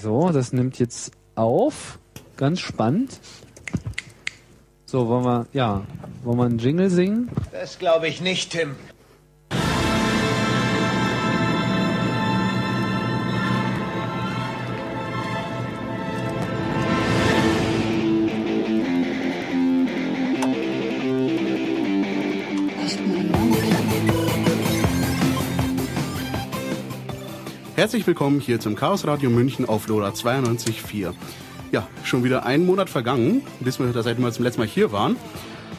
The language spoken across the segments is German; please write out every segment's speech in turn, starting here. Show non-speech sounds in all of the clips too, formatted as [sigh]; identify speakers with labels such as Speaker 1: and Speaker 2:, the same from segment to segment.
Speaker 1: So, das nimmt jetzt auf. Ganz spannend. So, wollen wir, ja, wollen wir einen Jingle singen?
Speaker 2: Das glaube ich nicht, Tim.
Speaker 3: Herzlich willkommen hier zum Chaos Radio München auf LoRa 92.4. Ja, schon wieder ein Monat vergangen, bis wir da seit wir zum letzten Mal hier waren.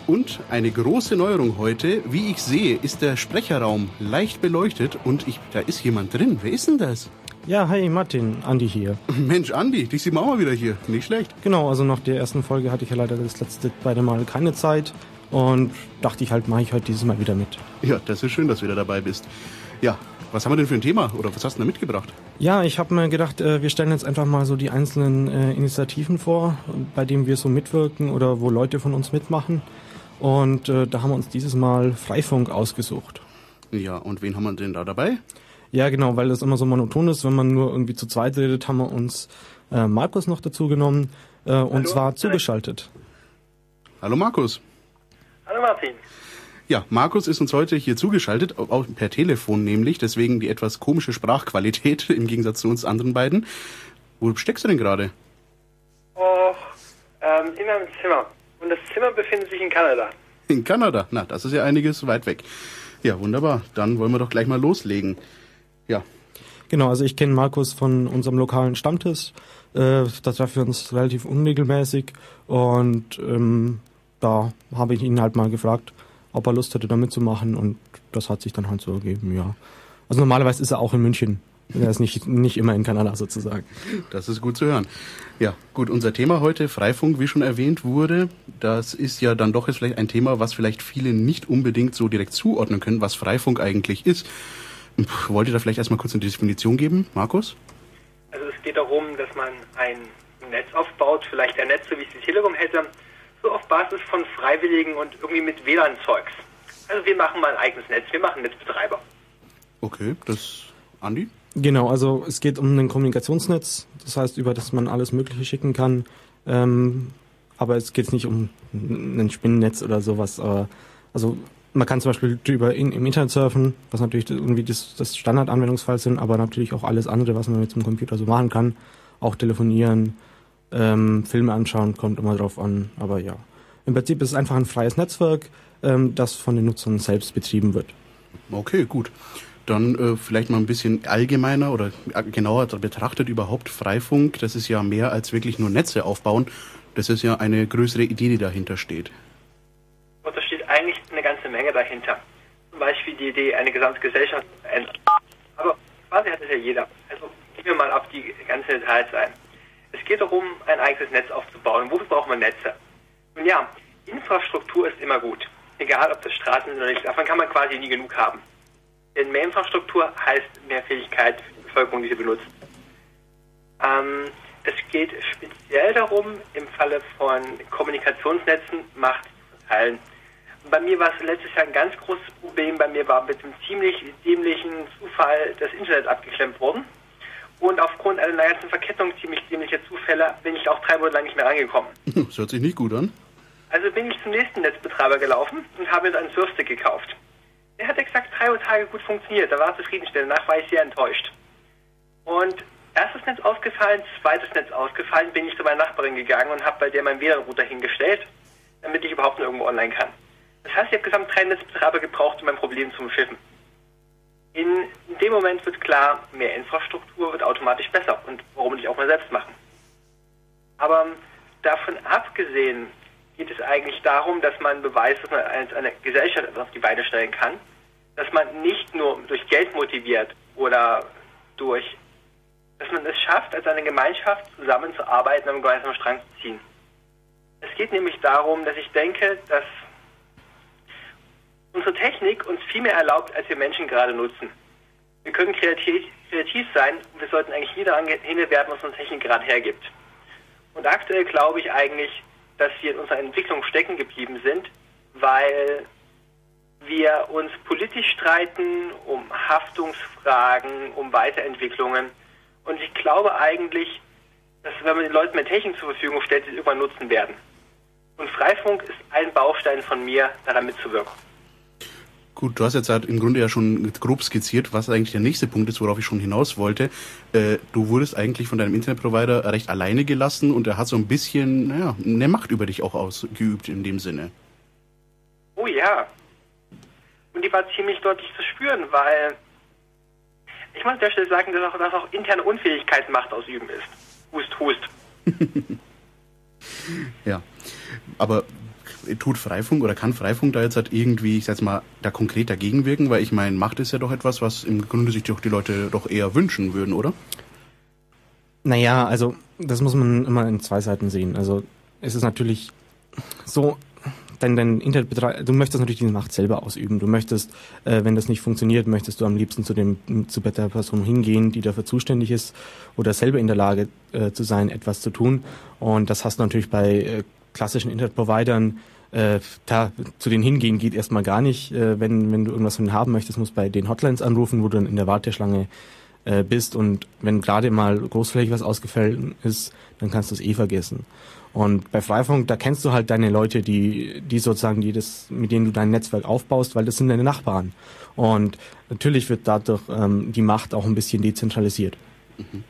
Speaker 3: Und eine große Neuerung heute. Wie ich sehe, ist der Sprecherraum leicht beleuchtet und ich, da ist jemand drin. Wer ist denn das?
Speaker 4: Ja, hi Martin, Andi hier.
Speaker 3: Mensch, Andi, dich sieht man auch mal wieder hier. Nicht schlecht.
Speaker 4: Genau, also nach der ersten Folge hatte ich ja leider das letzte beide Mal keine Zeit und dachte ich halt, mache ich heute dieses Mal wieder mit.
Speaker 3: Ja, das ist schön, dass du wieder dabei bist. Ja, was haben wir denn für ein Thema oder was hast du da mitgebracht?
Speaker 4: Ja, ich habe mir gedacht, äh, wir stellen jetzt einfach mal so die einzelnen äh, Initiativen vor, bei denen wir so mitwirken oder wo Leute von uns mitmachen. Und äh, da haben wir uns dieses Mal Freifunk ausgesucht.
Speaker 3: Ja, und wen haben wir denn da dabei?
Speaker 4: Ja, genau, weil das immer so monoton ist, wenn man nur irgendwie zu zweit redet, haben wir uns äh, Markus noch dazu genommen äh, und
Speaker 5: Hallo.
Speaker 4: zwar zugeschaltet.
Speaker 3: Hallo Markus.
Speaker 5: Hallo Martin.
Speaker 3: Ja, Markus ist uns heute hier zugeschaltet, auch per Telefon nämlich, deswegen die etwas komische Sprachqualität [laughs] im Gegensatz zu uns anderen beiden. Wo steckst du denn gerade?
Speaker 5: Och, ähm, in meinem Zimmer. Und das Zimmer befindet sich in Kanada.
Speaker 3: In Kanada. Na, das ist ja einiges weit weg. Ja, wunderbar. Dann wollen wir doch gleich mal loslegen. Ja,
Speaker 4: Genau, also ich kenne Markus von unserem lokalen Stammtisch. Äh, da treffen wir uns relativ unregelmäßig und ähm, da habe ich ihn halt mal gefragt, ob er Lust hätte, da mitzumachen und das hat sich dann halt so ergeben, ja. Also normalerweise ist er auch in München. Er ist nicht, nicht immer in Kanada sozusagen.
Speaker 3: das ist gut zu hören. Ja, gut, unser Thema heute, Freifunk, wie schon erwähnt wurde, das ist ja dann doch jetzt vielleicht ein Thema, was vielleicht viele nicht unbedingt so direkt zuordnen können, was Freifunk eigentlich ist. Wollt ihr da vielleicht erstmal kurz eine Definition geben, Markus?
Speaker 5: Also es geht darum, dass man ein Netz aufbaut, vielleicht ein Netz, so wie es die Telekom hätte, auf Basis von Freiwilligen und irgendwie mit WLAN-Zeugs. Also wir machen mal ein eigenes Netz, wir machen Netzbetreiber.
Speaker 3: Okay, das, Andi?
Speaker 4: Genau, also es geht um ein Kommunikationsnetz, das heißt, über das man alles Mögliche schicken kann. Ähm, aber es geht nicht um ein Spinnennetz oder sowas. Äh, also man kann zum Beispiel drüber in, im Internet surfen, was natürlich irgendwie das, das Standardanwendungsfall sind, aber natürlich auch alles andere, was man mit dem Computer so machen kann. Auch telefonieren, ähm, Filme anschauen, kommt immer drauf an. Aber ja, im Prinzip ist es einfach ein freies Netzwerk, ähm, das von den Nutzern selbst betrieben wird.
Speaker 3: Okay, gut. Dann äh, vielleicht mal ein bisschen allgemeiner oder genauer betrachtet überhaupt Freifunk. Das ist ja mehr als wirklich nur Netze aufbauen. Das ist ja eine größere Idee, die dahinter steht.
Speaker 5: Und da steht eigentlich eine ganze Menge dahinter. Zum Beispiel die Idee, eine gesamte Gesellschaft zu ändern. Aber quasi hat es ja jeder. Also gehen wir mal auf die ganzen Details ein. Es geht darum, ein eigenes Netz aufzubauen. Wofür braucht man Netze? Nun ja, Infrastruktur ist immer gut. Egal, ob das Straßen sind oder nicht. Davon kann man quasi nie genug haben. Denn mehr Infrastruktur heißt mehr Fähigkeit für die Bevölkerung, die sie benutzt. Ähm, es geht speziell darum, im Falle von Kommunikationsnetzen Macht zu teilen. Bei mir war es letztes Jahr ein ganz großes Problem. Bei mir war mit einem ziemlich dämlichen Zufall das Internet abgeklemmt worden. Und aufgrund einer ganzen Verkettung ziemlich dämlicher Zufälle bin ich auch drei Monate lang nicht mehr rangekommen. [laughs]
Speaker 3: Das hört sich nicht gut an.
Speaker 5: Also bin ich zum nächsten Netzbetreiber gelaufen und habe mir einen Surfstick gekauft. Der hat exakt drei Tage gut funktioniert. Da war zufriedenstellend. Danach war ich sehr enttäuscht. Und erstes Netz ausgefallen, zweites Netz ausgefallen, bin ich zu meiner Nachbarin gegangen und habe bei der meinen WLAN-Router hingestellt, damit ich überhaupt nur irgendwo online kann. Das heißt, ich habe gesamt drei Netzbetreiber gebraucht, um mein Problem zu umschiffen. In dem Moment wird klar, mehr Infrastruktur wird automatisch besser und warum nicht auch mal selbst machen. Aber davon abgesehen geht es eigentlich darum, dass man beweist, dass man als eine Gesellschaft etwas auf die Beine stellen kann, dass man nicht nur durch Geld motiviert oder durch, dass man es schafft, als eine Gemeinschaft zusammenzuarbeiten am gemeinsamen Strang zu ziehen. Es geht nämlich darum, dass ich denke, dass unsere Technik uns viel mehr erlaubt, als wir Menschen gerade nutzen. Wir können kreativ, kreativ sein und wir sollten eigentlich nie daran hinwerfen, was unsere Technik gerade hergibt. Und aktuell glaube ich eigentlich, dass wir in unserer Entwicklung stecken geblieben sind, weil wir uns politisch streiten um Haftungsfragen, um Weiterentwicklungen. Und ich glaube eigentlich, dass wenn man den Leuten mehr Technik zur Verfügung stellt, sie es irgendwann nutzen werden. Und Freifunk ist ein Baustein von mir, daran mitzuwirken.
Speaker 3: Gut, du hast jetzt halt im Grunde ja schon grob skizziert, was eigentlich der nächste Punkt ist, worauf ich schon hinaus wollte. Äh, du wurdest eigentlich von deinem Internetprovider recht alleine gelassen und er hat so ein bisschen, naja, eine Macht über dich auch ausgeübt in dem Sinne.
Speaker 5: Oh ja. Und die war ziemlich deutlich zu spüren, weil ich muss an der Stelle sagen, dass auch, dass auch interne Unfähigkeit Macht ausüben ist. Hust, hust. [laughs]
Speaker 3: ja. Aber tut Freifunk oder kann Freifunk da jetzt halt irgendwie, ich sag mal, da konkret dagegen wirken? Weil ich meine, Macht ist ja doch etwas, was im Grunde sich doch die Leute doch eher wünschen würden, oder?
Speaker 4: Naja, also das muss man immer in zwei Seiten sehen. Also es ist natürlich so, dein, dein Internetbetreiber, du möchtest natürlich diese Macht selber ausüben. Du möchtest, äh, wenn das nicht funktioniert, möchtest du am liebsten zu dem zu der Person hingehen, die dafür zuständig ist oder selber in der Lage äh, zu sein, etwas zu tun. Und das hast du natürlich bei äh, klassischen Internetprovidern äh, da zu denen hingehen geht erstmal gar nicht. Äh, wenn, wenn du irgendwas von denen haben möchtest, musst du bei den Hotlines anrufen, wo du dann in der Warteschlange äh, bist und wenn gerade mal großflächig was ausgefallen ist, dann kannst du es eh vergessen. Und bei Freifunk, da kennst du halt deine Leute, die, die sozusagen, die das, mit denen du dein Netzwerk aufbaust, weil das sind deine Nachbarn. Und natürlich wird dadurch ähm, die Macht auch ein bisschen dezentralisiert.
Speaker 3: Mhm.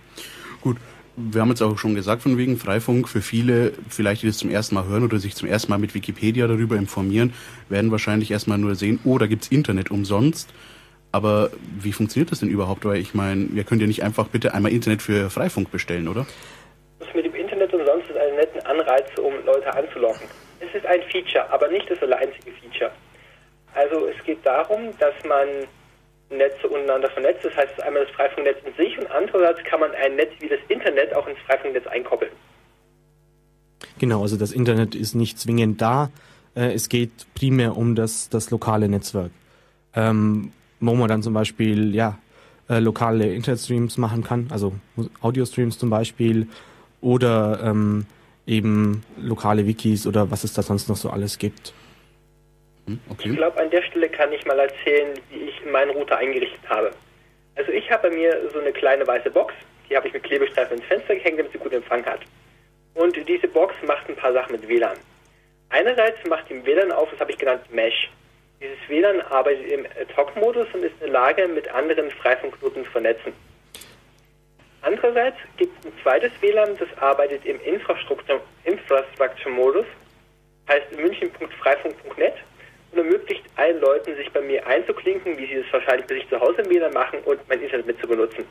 Speaker 3: Gut, wir haben jetzt auch schon gesagt, von wegen Freifunk, für viele, vielleicht die das zum ersten Mal hören oder sich zum ersten Mal mit Wikipedia darüber informieren, werden wahrscheinlich erstmal nur sehen, oh, da gibt's Internet umsonst. Aber wie funktioniert das denn überhaupt? Weil ich meine, wir können ja nicht einfach bitte einmal Internet für Freifunk bestellen, oder?
Speaker 5: Das mit dem Internet umsonst ist einen netten Anreiz, um Leute anzulocken. Es ist ein Feature, aber nicht das einzige Feature. Also es geht darum, dass man Netze untereinander vernetzt. Das heißt, einmal das Freifunknetz in sich und andererseits kann man ein Netz wie das Internet auch ins Freifunknetz einkoppeln.
Speaker 4: Genau, also das Internet ist nicht zwingend da. Äh, es geht primär um das, das lokale Netzwerk. Ähm, wo man dann zum Beispiel ja, äh, lokale Internetstreams machen kann, also Audio-Streams zum Beispiel oder ähm, eben lokale Wikis oder was es da sonst noch so alles gibt.
Speaker 5: Hm, okay. Ich glaube, an der Stelle kann ich mal erzählen, wie ich meinen Router eingerichtet habe. Also ich habe bei mir so eine kleine weiße Box, die habe ich mit Klebestreifen ins Fenster gehängt, damit sie gut Empfang hat. Und diese Box macht ein paar Sachen mit WLAN. Einerseits macht die WLAN auf, das habe ich genannt Mesh. Dieses WLAN arbeitet im Ad-Hoc-Modus und ist in der Lage, mit anderen Freifunkknoten zu vernetzen. Andererseits gibt es ein zweites WLAN, das arbeitet im Infrastructure-Modus, heißt münchen.freifunk.net und ermöglicht allen Leuten, sich bei mir einzuklinken, wie sie es wahrscheinlich bei sich zu Hause im WLAN machen und mein Internet mit zu benutzen.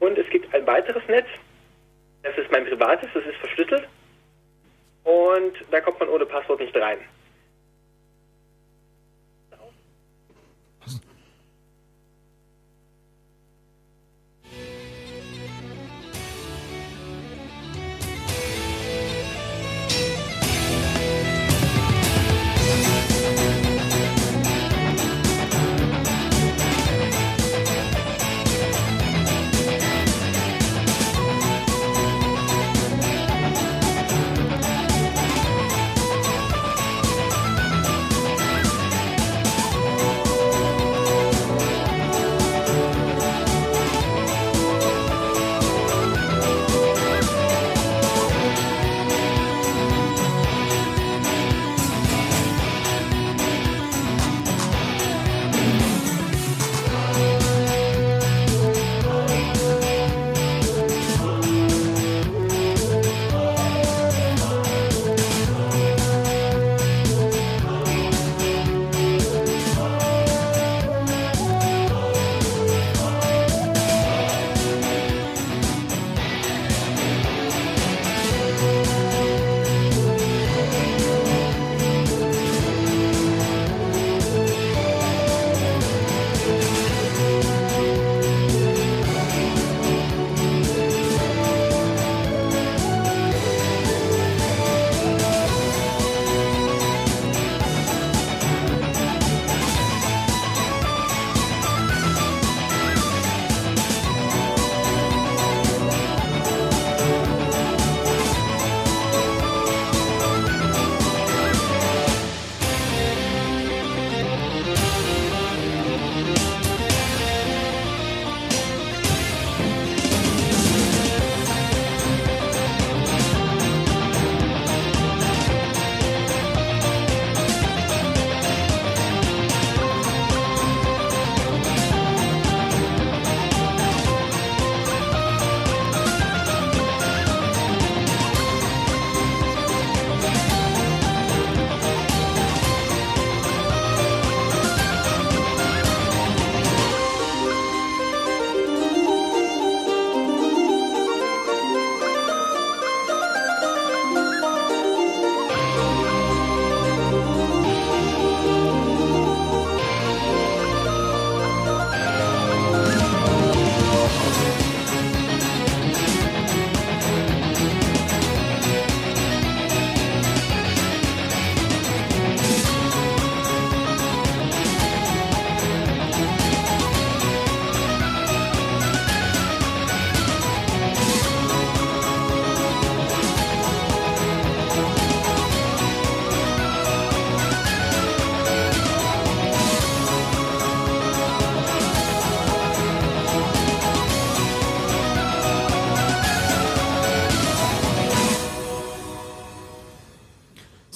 Speaker 5: Und es gibt ein weiteres Netz, das ist mein privates, das ist verschlüsselt und da kommt man ohne Passwort nicht rein.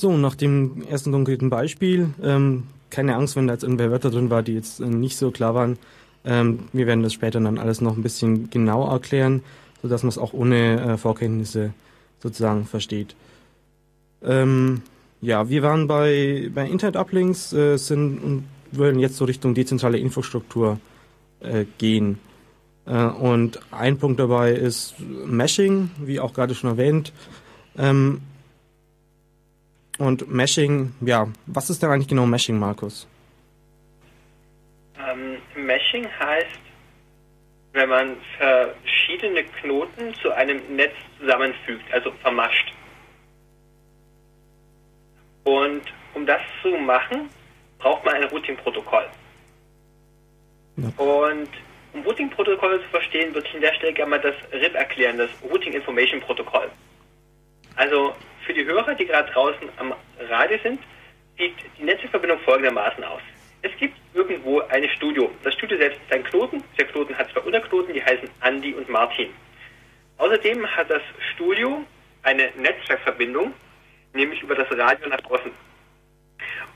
Speaker 4: So, nach dem ersten konkreten Beispiel, ähm, keine Angst, wenn da jetzt irgendwelche Wörter drin war, die jetzt äh, nicht so klar waren. Ähm, wir werden das später dann alles noch ein bisschen genauer erklären, sodass man es auch ohne äh, Vorkenntnisse sozusagen versteht. Ähm, ja, wir waren bei, bei Internet-Uplinks, äh, sind und wollen jetzt so Richtung dezentrale Infrastruktur äh, gehen. Äh, und ein Punkt dabei ist Meshing, wie auch gerade schon erwähnt. Ähm, und Meshing, ja, was ist denn eigentlich genau Meshing, Markus?
Speaker 5: Ähm, Meshing heißt, wenn man verschiedene Knoten zu einem Netz zusammenfügt, also vermascht. Und um das zu machen, braucht man ein Routing-Protokoll. Ja. Und um Routing-Protokolle zu verstehen, würde ich an der Stelle gerne mal das RIP erklären, das Routing Information Protokoll. Also für die Hörer, die gerade draußen am Radio sind, sieht die Netzwerkverbindung folgendermaßen aus. Es gibt irgendwo eine Studio. Das Studio selbst ist ein Knoten. Der Knoten hat zwei Unterknoten, die heißen Andy und Martin. Außerdem hat das Studio eine Netzwerkverbindung, nämlich über das Radio nach außen.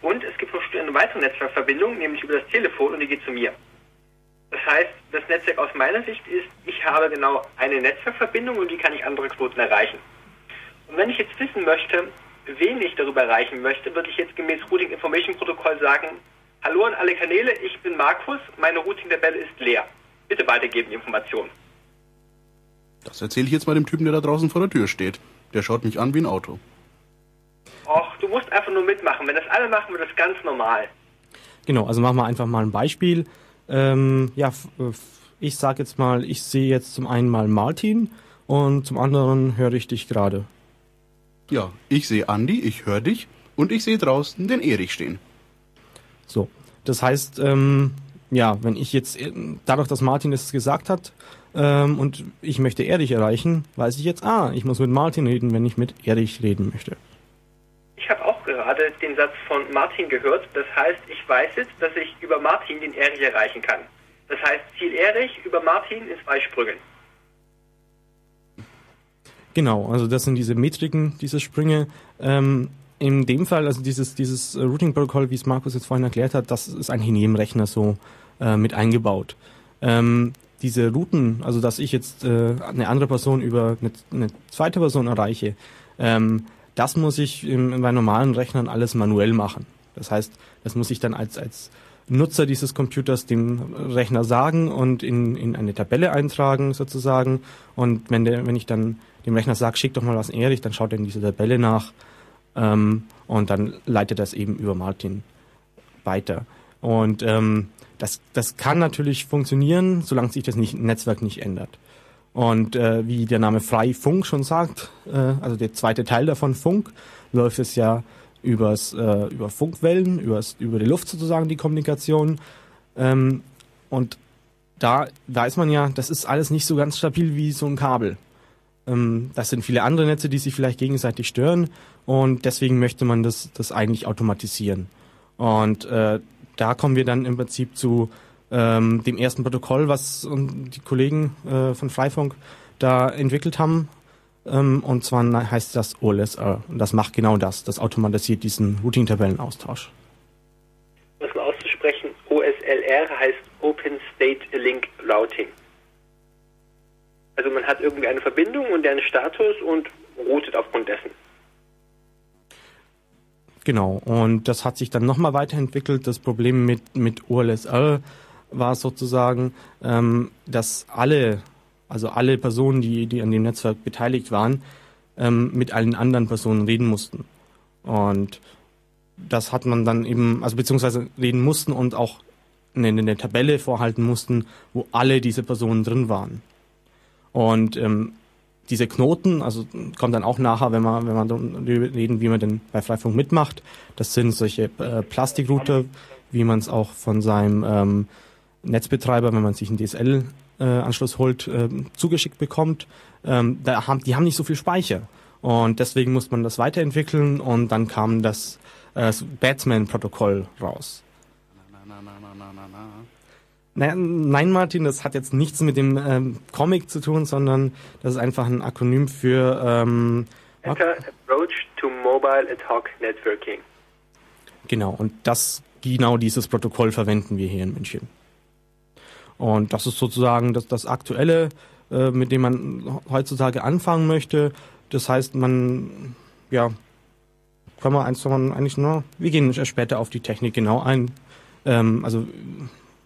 Speaker 5: Und es gibt vom Studio eine weitere Netzwerkverbindung, nämlich über das Telefon und die geht zu mir. Das heißt, das Netzwerk aus meiner Sicht ist, ich habe genau eine Netzwerkverbindung und die kann ich andere Knoten erreichen. Und wenn ich jetzt wissen möchte, wen ich darüber erreichen möchte, würde ich jetzt gemäß Routing Information Protokoll sagen, hallo an alle Kanäle, ich bin Markus, meine Routing-Tabelle ist leer. Bitte weitergeben die Informationen.
Speaker 3: Das erzähle ich jetzt mal dem Typen, der da draußen vor der Tür steht. Der schaut mich an wie ein Auto.
Speaker 5: Och, du musst einfach nur mitmachen. Wenn das alle machen, wird das ganz normal.
Speaker 4: Genau, also machen wir einfach mal ein Beispiel. Ähm, ja, ich sage jetzt mal, ich sehe jetzt zum einen mal Martin und zum anderen höre ich dich gerade.
Speaker 3: Ja, ich sehe Andi, ich höre dich und ich sehe draußen den Erich stehen.
Speaker 4: So, das heißt, ähm, ja, wenn ich jetzt, äh, dadurch, dass Martin es gesagt hat ähm, und ich möchte Erich erreichen, weiß ich jetzt, ah, ich muss mit Martin reden, wenn ich mit Erich reden möchte.
Speaker 5: Ich habe auch gerade den Satz von Martin gehört. Das heißt, ich weiß jetzt, dass ich über Martin den Erich erreichen kann. Das heißt, Ziel Erich über Martin in zwei Sprüngen.
Speaker 4: Genau, also das sind diese Metriken, diese Sprünge. Ähm, in dem Fall, also dieses, dieses Routing-Protokoll, wie es Markus jetzt vorhin erklärt hat, das ist eigentlich in jedem Rechner so äh, mit eingebaut. Ähm, diese Routen, also dass ich jetzt äh, eine andere Person über eine, eine zweite Person erreiche, ähm, das muss ich in, bei normalen Rechnern alles manuell machen. Das heißt, das muss ich dann als, als Nutzer dieses Computers dem Rechner sagen und in, in eine Tabelle eintragen sozusagen. Und wenn, der, wenn ich dann dem Rechner sage, schick doch mal was Erich, dann schaut er in diese Tabelle nach ähm, und dann leitet das eben über Martin weiter. Und ähm, das, das kann natürlich funktionieren, solange sich das nicht, Netzwerk nicht ändert. Und äh, wie der Name Freifunk schon sagt, äh, also der zweite Teil davon, Funk, läuft es ja übers, äh, über Funkwellen, übers, über die Luft sozusagen die Kommunikation. Ähm, und da weiß man ja, das ist alles nicht so ganz stabil wie so ein Kabel. Ähm, das sind viele andere Netze, die sich vielleicht gegenseitig stören und deswegen möchte man das, das eigentlich automatisieren. Und äh, da kommen wir dann im Prinzip zu ähm, dem ersten Protokoll, was die Kollegen äh, von Freifunk da entwickelt haben. Ähm, und zwar heißt das OLSR. Und das macht genau das. Das automatisiert diesen Routing-Tabellenaustausch.
Speaker 5: Was mal auszusprechen, OSLR heißt Open State Link Routing. Also man hat irgendwie eine Verbindung und deren Status und routet aufgrund dessen.
Speaker 4: Genau, und das hat sich dann nochmal weiterentwickelt. Das Problem mit, mit OLSR war sozusagen, ähm, dass alle, also alle Personen, die, die an dem Netzwerk beteiligt waren, ähm, mit allen anderen Personen reden mussten. Und das hat man dann eben, also beziehungsweise reden mussten und auch eine, eine Tabelle vorhalten mussten, wo alle diese Personen drin waren. Und ähm, diese Knoten, also kommt dann auch nachher, wenn man, wenn man reden, wie man denn bei Freifunk mitmacht. Das sind solche äh, Plastikrouter, wie man es auch von seinem ähm, Netzbetreiber, wenn man sich einen DSL-Anschluss äh, holt, äh, zugeschickt bekommt. Ähm, da haben, die haben nicht so viel Speicher. Und deswegen muss man das weiterentwickeln und dann kam das, äh, das Batsman-Protokoll raus. Naja, nein, Martin, das hat jetzt nichts mit dem ähm, Comic zu tun, sondern das ist einfach ein Akronym für
Speaker 5: ähm, Better Approach to Mobile Ad Hoc Networking.
Speaker 4: Genau, und das genau dieses Protokoll verwenden wir hier in München. Und das ist sozusagen das, das Aktuelle, äh, mit dem man heutzutage anfangen möchte. Das heißt, man, ja, kann man eins, man eigentlich nur, wir gehen später auf die Technik genau ein, ähm, also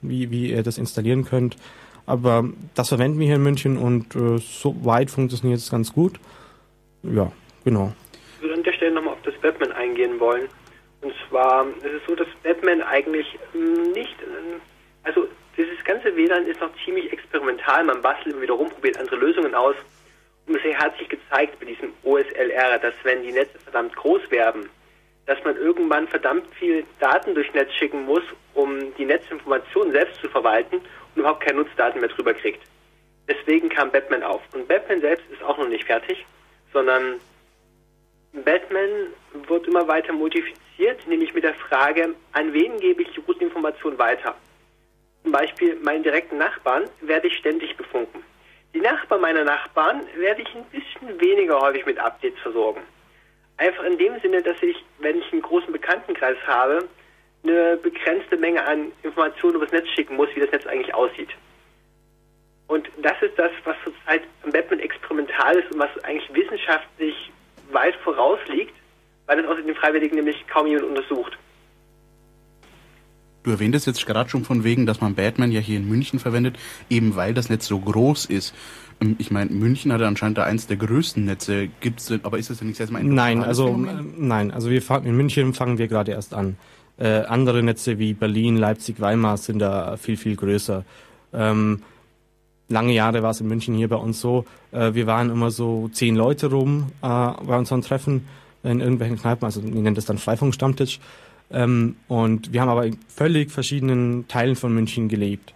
Speaker 4: wie, wie ihr das installieren könnt. Aber das verwenden wir hier in München und äh, so weit funktioniert es ganz gut. Ja, genau.
Speaker 5: Ich würde an der Stelle nochmal auf das Batman eingehen wollen. Und zwar ist es so, dass Batman eigentlich ähm, nicht, ähm, also dieses ganze WLAN ist noch ziemlich experimental. Man bastelt immer wieder rum, probiert andere Lösungen aus. Und bisher hat sich gezeigt bei diesem OSLR, dass wenn die Netze verdammt groß werden, dass man irgendwann verdammt viel Daten durchs Netz schicken muss, um die Netzinformationen selbst zu verwalten und überhaupt keine Nutzdaten mehr drüber kriegt. Deswegen kam Batman auf. Und Batman selbst ist auch noch nicht fertig, sondern Batman wird immer weiter modifiziert, nämlich mit der Frage, an wen gebe ich die Routeninformation weiter? Zum Beispiel meinen direkten Nachbarn werde ich ständig befunken. Die Nachbarn meiner Nachbarn werde ich ein bisschen weniger häufig mit Updates versorgen. Einfach in dem Sinne, dass ich, wenn ich einen großen Bekanntenkreis habe, eine begrenzte Menge an Informationen übers Netz schicken muss, wie das Netz eigentlich aussieht. Und das ist das, was zurzeit am Batman experimental ist und was eigentlich wissenschaftlich weit vorausliegt, weil es außer den Freiwilligen nämlich kaum jemand untersucht.
Speaker 3: Du erwähntest jetzt gerade schon von wegen, dass man Batman ja hier in München verwendet, eben weil das Netz so groß ist. Ähm, ich meine, München hat anscheinend da eins der größten Netze. Gibt's, aber ist das denn nicht erstmal ein
Speaker 4: Nein, also Phänomen? nein, also wir fangen in München fangen wir gerade erst an. Äh, andere Netze wie Berlin, Leipzig, Weimar sind da viel viel größer. Ähm, lange Jahre war es in München hier bei uns so, äh, wir waren immer so zehn Leute rum äh, bei unseren Treffen in irgendwelchen Kneipen, also wir nennen das dann Freifunkstammtisch. Ähm, und wir haben aber in völlig verschiedenen Teilen von München gelebt.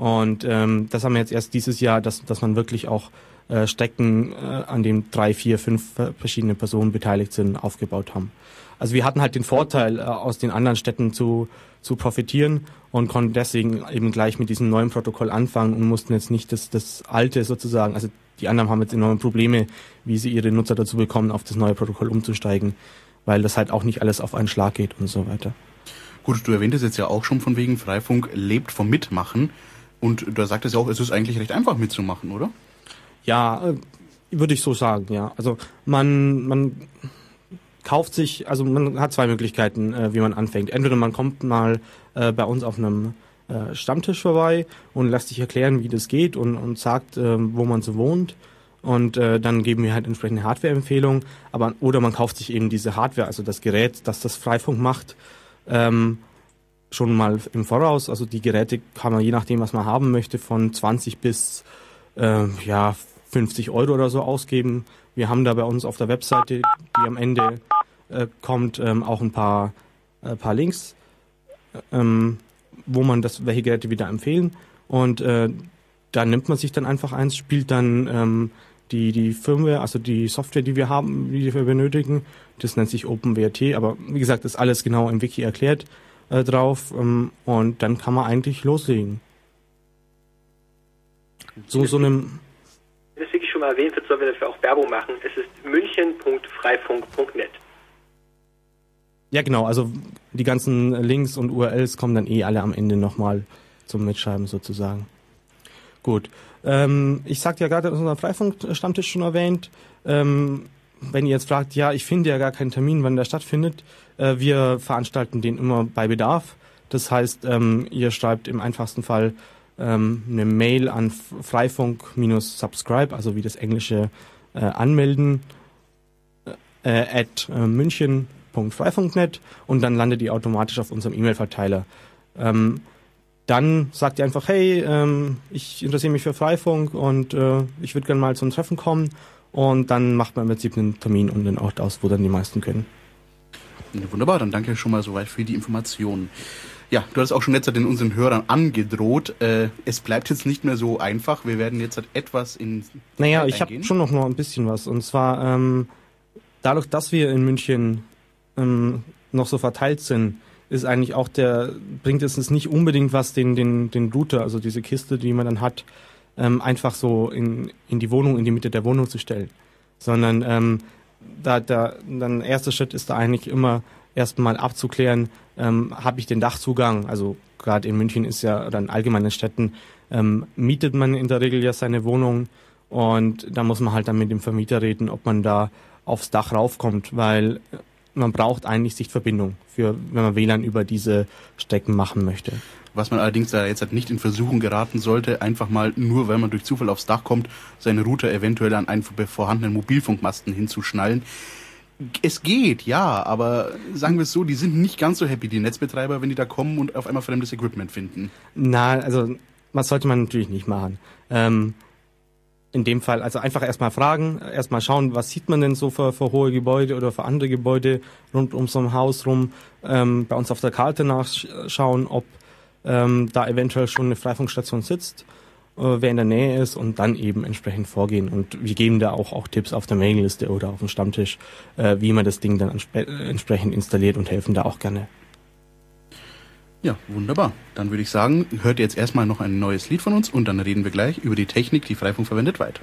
Speaker 4: Und ähm, das haben wir jetzt erst dieses Jahr, dass, dass man wirklich auch äh, Strecken, äh, an denen drei, vier, fünf verschiedene Personen beteiligt sind, aufgebaut haben. Also wir hatten halt den Vorteil, äh, aus den anderen Städten zu, zu profitieren und konnten deswegen eben gleich mit diesem neuen Protokoll anfangen und mussten jetzt nicht das, das alte sozusagen, also die anderen haben jetzt enorme Probleme, wie sie ihre Nutzer dazu bekommen, auf das neue Protokoll umzusteigen, weil das halt auch nicht alles auf einen Schlag geht und so weiter.
Speaker 3: Gut, du erwähntest jetzt ja auch schon von wegen Freifunk lebt vom Mitmachen und da sagt es ja auch, es ist eigentlich recht einfach mitzumachen, oder?
Speaker 4: Ja, äh, würde ich so sagen, ja. Also man, man kauft sich, also man hat zwei Möglichkeiten, äh, wie man anfängt. Entweder man kommt mal äh, bei uns auf einem Stammtisch vorbei und lässt sich erklären, wie das geht und, und sagt, wo man so wohnt. Und dann geben wir halt entsprechende Hardware-Empfehlungen. Aber oder man kauft sich eben diese Hardware, also das Gerät, das das Freifunk macht, ähm, schon mal im Voraus. Also die Geräte kann man je nachdem, was man haben möchte, von 20 bis äh, ja 50 Euro oder so ausgeben. Wir haben da bei uns auf der Webseite, die am Ende äh, kommt, ähm, auch ein paar, äh, paar Links, ähm, wo man das, welche Geräte wieder empfehlen. Und äh, da nimmt man sich dann einfach eins, spielt dann ähm, die, die Firmware, also die Software, die wir haben, die wir benötigen. Das nennt sich OpenWrt, aber wie gesagt, ist alles genau im Wiki erklärt äh, drauf ähm, und dann kann man eigentlich loslegen. So, so einem
Speaker 5: das wirklich schon mal erwähnt wird, sollen wir dafür auch Werbung machen. Es ist münchen.freifunk.net.
Speaker 4: Ja, genau. Also die ganzen Links und URLs kommen dann eh alle am Ende nochmal zum Mitschreiben sozusagen. Gut. Ähm, ich sagte ja gerade, unser Freifunk-Stammtisch schon erwähnt. Ähm, wenn ihr jetzt fragt, ja, ich finde ja gar keinen Termin, wann der stattfindet, äh, wir veranstalten den immer bei Bedarf. Das heißt, ähm, ihr schreibt im einfachsten Fall ähm, eine Mail an freifunk-subscribe, also wie das englische äh, Anmelden, äh, at äh, münchen.freifunk.net und dann landet ihr automatisch auf unserem E-Mail-Verteiler. Ähm, dann sagt ihr einfach, hey, ich interessiere mich für Freifunk und ich würde gerne mal zum Treffen kommen und dann macht man im Prinzip einen Termin und einen Ort aus, wo dann die meisten können.
Speaker 3: Wunderbar, dann danke schon mal soweit für die Informationen. Ja, du hast auch schon jetzt den unseren Hörern angedroht. Äh, es bleibt jetzt nicht mehr so einfach. Wir werden jetzt etwas in.
Speaker 4: Naja, ich habe schon noch mal ein bisschen was. Und zwar ähm, dadurch, dass wir in München ähm, noch so verteilt sind, ist eigentlich auch der bringt es nicht unbedingt was, den den den Router, also diese Kiste, die man dann hat, ähm, einfach so in in die Wohnung, in die Mitte der Wohnung zu stellen, sondern ähm, da, da, dann erster Schritt ist da eigentlich immer erstmal abzuklären, ähm, habe ich den Dachzugang, also gerade in München ist ja, oder in allgemeinen Städten, ähm, mietet man in der Regel ja seine Wohnung und da muss man halt dann mit dem Vermieter reden, ob man da aufs Dach raufkommt, weil man braucht eigentlich Sichtverbindung, für, wenn man WLAN über diese Strecken machen möchte.
Speaker 3: Was man allerdings da jetzt halt nicht in Versuchung geraten sollte, einfach mal nur, weil man durch Zufall aufs Dach kommt, seine Router eventuell an einen vorhandenen Mobilfunkmasten hinzuschnallen. Es geht, ja, aber sagen wir es so, die sind nicht ganz so happy, die Netzbetreiber, wenn die da kommen und auf einmal fremdes Equipment finden.
Speaker 4: Na, also was sollte man natürlich nicht machen. Ähm, in dem Fall, also einfach erstmal fragen, erstmal schauen, was sieht man denn so für, für hohe Gebäude oder für andere Gebäude rund um so ein Haus rum, ähm, bei uns auf der Karte nachschauen, ob ähm, da eventuell schon eine Freifunkstation sitzt, äh, wer in der Nähe ist und dann eben entsprechend vorgehen. Und wir geben da auch, auch Tipps auf der Mailingliste oder auf dem Stammtisch, äh, wie man das Ding dann entsprechend installiert und helfen da auch gerne.
Speaker 3: Ja, wunderbar. Dann würde ich sagen, hört ihr jetzt erstmal noch ein neues Lied von uns und dann reden wir gleich über die Technik, die Freifunk verwendet, weiter.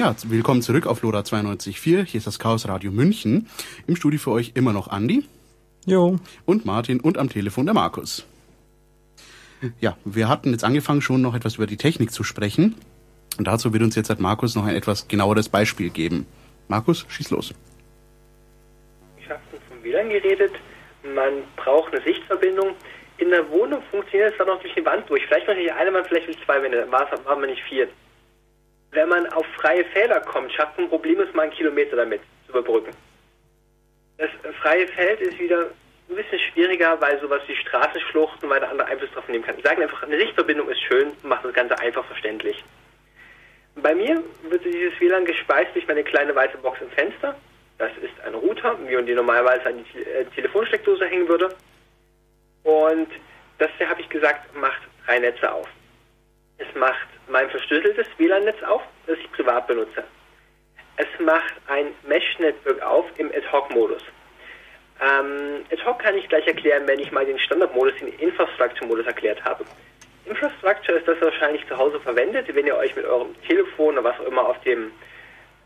Speaker 3: Ja, willkommen zurück auf Lora 92.4. Hier ist das Chaos Radio München. Im Studio für euch immer noch Andi.
Speaker 4: Jo.
Speaker 3: Und Martin und am Telefon der Markus. Ja, wir hatten jetzt angefangen schon noch etwas über die Technik zu sprechen. Und dazu wird uns jetzt halt Markus noch ein etwas genaueres Beispiel geben. Markus, schieß los.
Speaker 5: Ich habe vom WLAN geredet. Man braucht eine Sichtverbindung. In der Wohnung funktioniert es dann noch durch die Wand durch. Vielleicht noch nicht eine Mann, vielleicht will zwei Wände. War es nicht vier. Wenn man auf freie Fehler kommt, schafft man Probleme, mal einen Kilometer damit zu überbrücken. Das freie Feld ist wieder ein bisschen schwieriger, weil sowas wie Straßenschluchten weiter andere Einfluss drauf nehmen kann. Ich sage einfach, eine Sichtverbindung ist schön, macht das Ganze einfach verständlich. Bei mir wird dieses WLAN gespeist durch meine kleine weiße Box im Fenster. Das ist ein Router, wie man die normalerweise an die äh, Telefonsteckdose hängen würde. Und das habe ich gesagt, macht drei Netze auf. Es macht mein verschlüsseltes WLAN-Netz auf, das ich privat benutze. Es macht ein Mesh-Network auf im Ad-Hoc-Modus. Ähm, Ad-Hoc kann ich gleich erklären, wenn ich mal den Standard-Modus, den Infrastructure-Modus erklärt habe. Infrastructure ist das wahrscheinlich zu Hause verwendet, wenn ihr euch mit eurem Telefon oder was auch immer auf dem